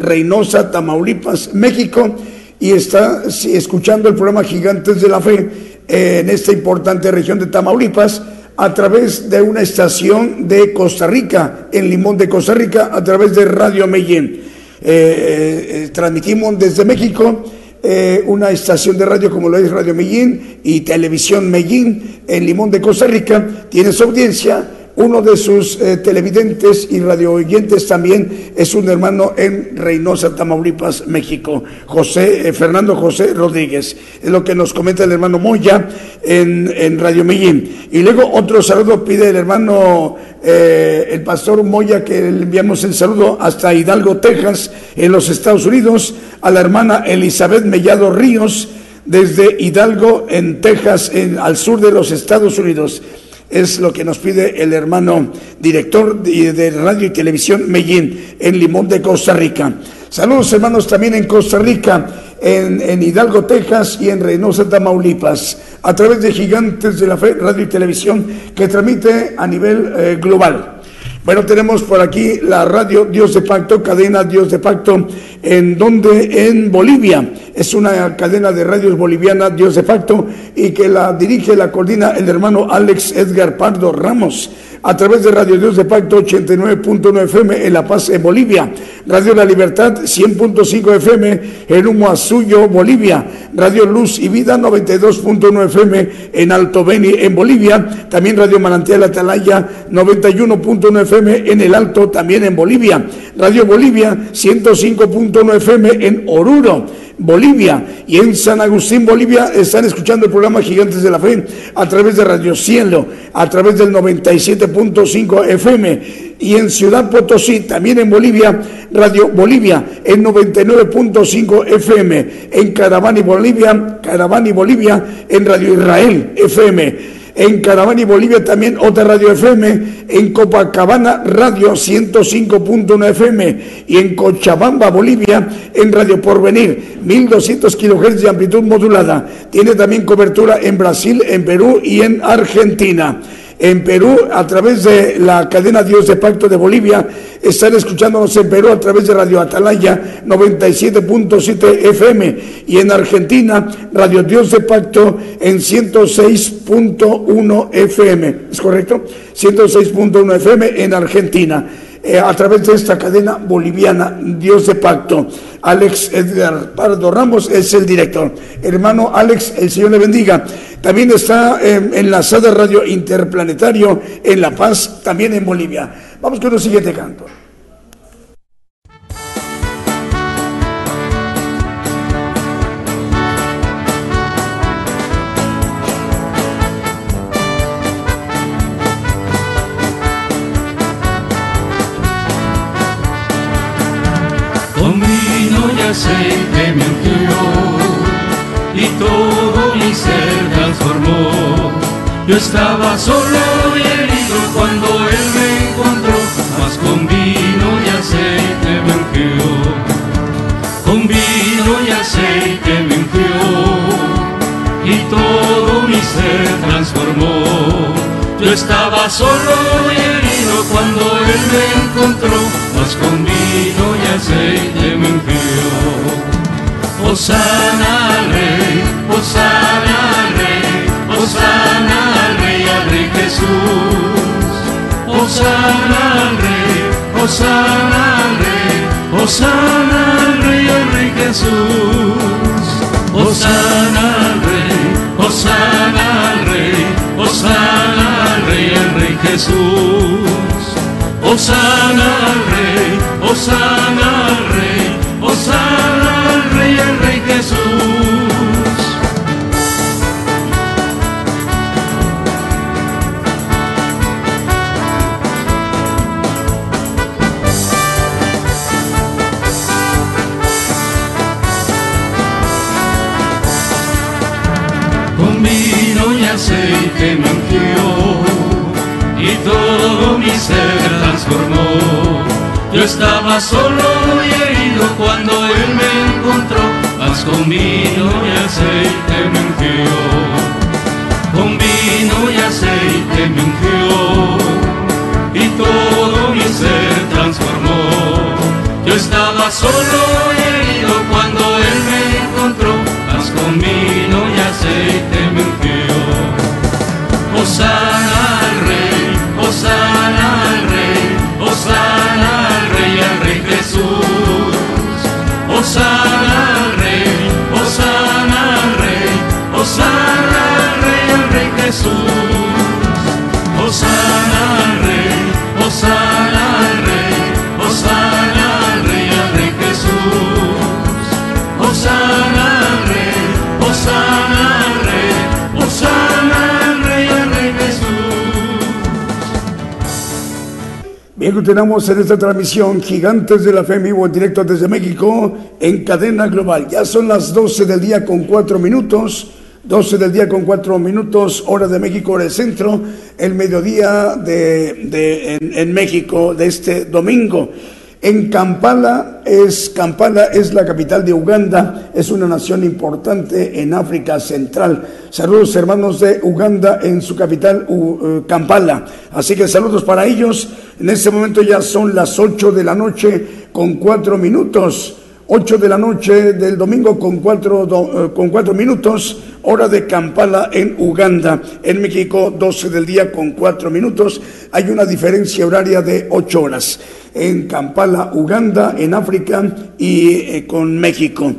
B: Reynosa, Tamaulipas, México, y está escuchando el programa Gigantes de la Fe en esta importante región de Tamaulipas a través de una estación de Costa Rica, en Limón de Costa Rica, a través de Radio Medellín. Eh, eh, transmitimos desde México eh, una estación de radio como lo es Radio Medellín y Televisión Medellín en Limón de Costa Rica. Tiene su audiencia uno de sus eh, televidentes y radioyentes también es un hermano en Reynosa, Tamaulipas, México, José eh, Fernando José Rodríguez. Es lo que nos comenta el hermano Moya en, Radio Medellín. Y luego otro saludo pide el hermano, eh, el pastor Moya, que le enviamos el saludo hasta Hidalgo, Texas, en los Estados Unidos, a la hermana Elizabeth Mellado Ríos, desde Hidalgo, en Texas, en, al sur de los Estados Unidos es lo que nos pide el hermano director de radio y televisión Medellín, en Limón de Costa Rica. Saludos hermanos también en Costa Rica, en, Hidalgo, Texas y en Reynosa, Tamaulipas, a través de Gigantes de la Fe, radio y televisión que transmite a nivel eh, global. Bueno, tenemos por aquí la radio Dios de Pacto, cadena Dios de Pacto, en donde en Bolivia. Es una cadena de radios boliviana Dios de Pacto y que la dirige, la coordina el hermano Alex Edgar Pardo Ramos a través de Radio Dios de Pacto 89.9 FM en La Paz, en Bolivia, Radio La Libertad 100.5 FM en Humazuyo, Bolivia, Radio Luz y Vida 92.9 FM en Alto Beni, en Bolivia, también Radio Manantial Atalaya 91.9 FM en El Alto, también en Bolivia, Radio Bolivia 105.9 FM en Oruro, Bolivia. Y en San Agustín, Bolivia, están escuchando el programa Gigantes de la Fe a través de Radio Cielo, a través del 97.5 FM y en Ciudad Potosí, también en Bolivia, Radio Bolivia en 99.5 FM, en Caravani, Bolivia, Caravani, Bolivia, en Radio Israel FM en Caravana y Bolivia también otra radio FM, en Copacabana radio 105.1 FM y en Cochabamba, Bolivia, en Radio Porvenir 1200 kHz de amplitud modulada. Tiene también cobertura en Brasil, en Perú y en Argentina en Perú a través de la cadena Dios de Pacto de Bolivia. Están escuchándonos en Perú a través de Radio Atalaya 97.7 FM y en Argentina Radio Dios de Pacto en 106.1 FM. ¿Es correcto? 106.1 FM en Argentina. eh, a través de esta cadena boliviana, Dios de Pacto. Alex Edgar Pardo Ramos es el director. Hermano Alex, el Señor le bendiga. También está eh, enlazada Radio Interplanetario en La Paz, también en Bolivia. Vamos con el siguiente canto.
D: Yo estaba solo y herido cuando él me encontró, mas con vino y aceite me ungió. Con vino y aceite me ungió y todo mi ser transformó. Yo estaba solo y herido cuando él me encontró, mas con vino y aceite me ungió. Osana rey, Osana rey, Osana Jesús. Osana al rey, Osana al rey, Osana al rey, al rey Jesús. Osana al rey, Osana al rey, Osana al rey, al rey Jesús. Osana al rey, Osana al rey, Osana al rey, al rey todo mi ser transformó. Yo estaba solo y herido cuando él me encontró, mas con vino y aceite me ungió. Con vino y aceite me ungió y todo mi ser transformó. Yo estaba solo y herido cuando él me encontró, mas con vino y aceite me ungió. Osana
B: Bien, continuamos en esta transmisión Gigantes de la Fe en vivo en directo desde México en cadena global. Ya son las 12 del día con 4 minutos. 12 del día con 4 minutos, hora de México, hora del centro, el mediodía de, de- en, en México de este domingo. En Kampala es, Kampala es la capital de Uganda, es una nación importante en África Central. Saludos hermanos de Uganda en su capital U- eh, Kampala. Así que saludos para ellos. En este momento ya son las 8 de la noche con 4 minutos. 8 de la noche del domingo con 4 con cuatro minutos, hora de Kampala en Uganda. En México 12 del día con 4 minutos. Hay una diferencia horaria de 8 horas. En Kampala, Uganda, en África y eh, con México.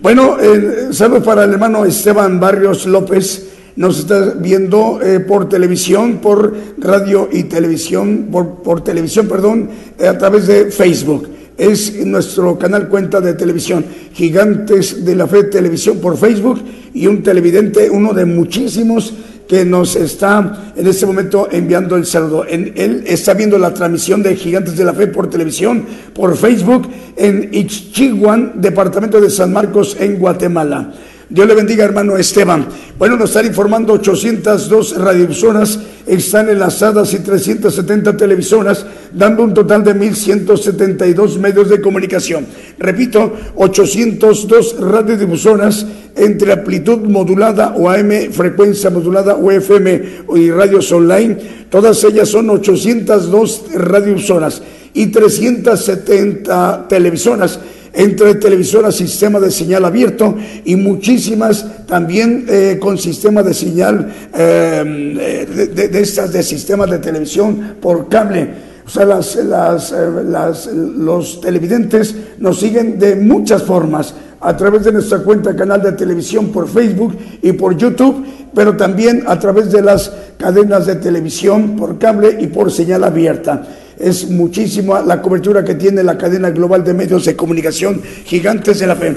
B: Bueno, eh, saludos para el hermano Esteban Barrios López. Nos está viendo eh, por televisión, por radio y televisión, por, por televisión, perdón, eh, a través de Facebook es nuestro canal cuenta de televisión, Gigantes de la Fe Televisión por Facebook y un televidente, uno de muchísimos que nos está en este momento enviando el saludo. En- él está viendo la transmisión de Gigantes de la Fe por televisión, por Facebook, en Ichiguan, departamento de San Marcos, en Guatemala. Dios le bendiga, hermano Esteban. Bueno, nos están informando 802 radiodifusoras están enlazadas y 370 televisoras, dando un total de 1.172 medios de comunicación. Repito, 802 radiodifusoras entre amplitud modulada o AM, frecuencia modulada o FM y radios online. Todas ellas son 802 radiodifusoras y 370 televisoras entre televisoras sistema de señal abierto y muchísimas también eh, con sistema de señal eh, de, estas de sistemas de televisión por cable. sea, las, las, eh, las, los televidentes nos siguen de muchas formas, a través de nuestra cuenta canal de televisión por Facebook y por YouTube, pero también a través de las cadenas de televisión por cable y por señal abierta. Es muchísima la cobertura que tiene la cadena global de medios de comunicación gigantes de la fe.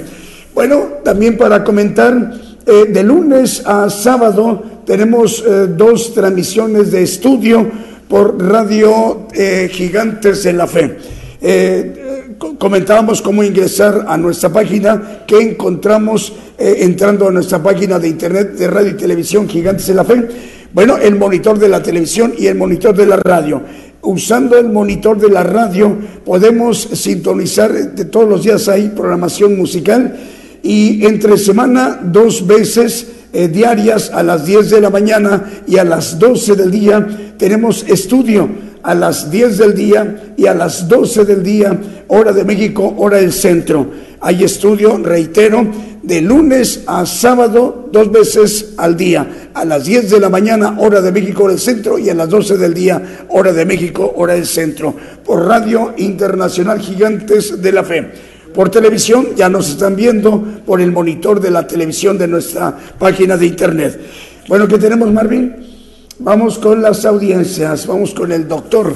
B: Bueno, también para comentar, eh, de lunes a sábado tenemos eh, dos transmisiones de estudio por Radio eh, Gigantes de la Fe. comentábamos cómo ingresar a nuestra página que encontramos entrando a nuestra página de internet de radio y televisión Gigantes de la Fe. Bueno, el monitor de la televisión y el monitor de la radio usando el monitor de la radio podemos sintonizar, todos los días hay programación musical y entre semana dos veces eh, diarias a las 10 de la mañana y a las 12 del día tenemos estudio a las 10 del día y a las 12 del día, hora de México, hora del centro. Hay estudio, reitero, de lunes a sábado, dos veces al día, a las 10 de la mañana, hora de México, hora del centro, y a las 12 del día, hora de México, hora del centro, por Radio Internacional Gigantes de la Fe. Por televisión ya nos están viendo por el monitor de la televisión de nuestra página de internet. Bueno, ¿qué tenemos, Marvin? Vamos con las audiencias, vamos con el doctor,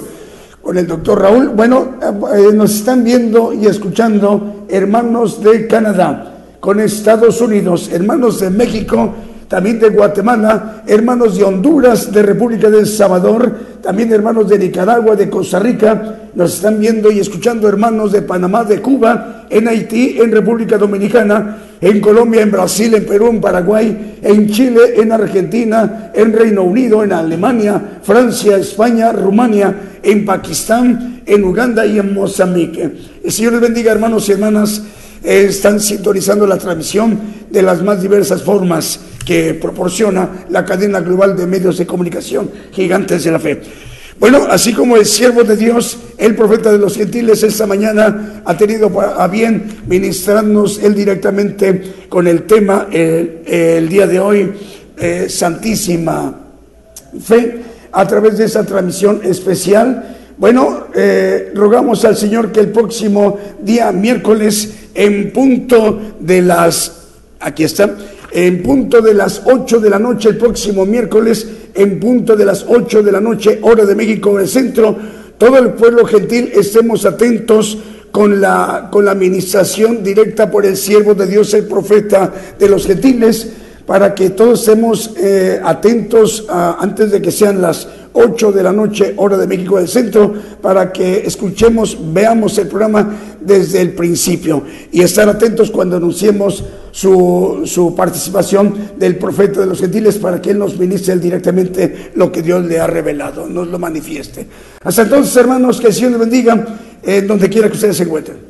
B: con el doctor Raúl. Bueno, eh, nos están viendo y escuchando hermanos de Canadá con Estados Unidos, hermanos de México, también de Guatemala, hermanos de Honduras, de República del Salvador, también hermanos de Nicaragua, de Costa Rica, nos están viendo y escuchando hermanos de Panamá, de Cuba, en Haití, en República Dominicana, en Colombia, en Brasil, en Perú, en Paraguay, en Chile, en Argentina, en Reino Unido, en Alemania, Francia, España, Rumania, en Pakistán, en Uganda y en Mozambique. El Señor les bendiga, hermanos y hermanas están sintonizando la transmisión de las más diversas formas que proporciona la cadena global de medios de comunicación gigantes de la fe. Bueno, así como el siervo de Dios, el profeta de los gentiles, esta mañana ha tenido a bien ministrarnos él directamente con el tema el, día de hoy, eh, Santísima Fe, a través de esa transmisión especial. Bueno, eh, rogamos al Señor que el próximo día, miércoles, en punto de las, aquí está, en punto de las 8 de la noche el próximo miércoles, en punto de las 8 de la noche, hora de México en el centro, todo el pueblo gentil estemos atentos con la, con la administración directa por el siervo de Dios, el profeta de los gentiles, para que todos estemos eh, atentos antes de que sean las 8 de la noche, hora de México del Centro, para que escuchemos, veamos el programa desde el principio y estar atentos cuando anunciemos su, su participación del profeta de los gentiles para que él nos ministre directamente lo que Dios le ha revelado, nos lo manifieste. Hasta entonces, hermanos, que el Señor les bendiga en donde quiera que ustedes se encuentren.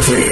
B: Fe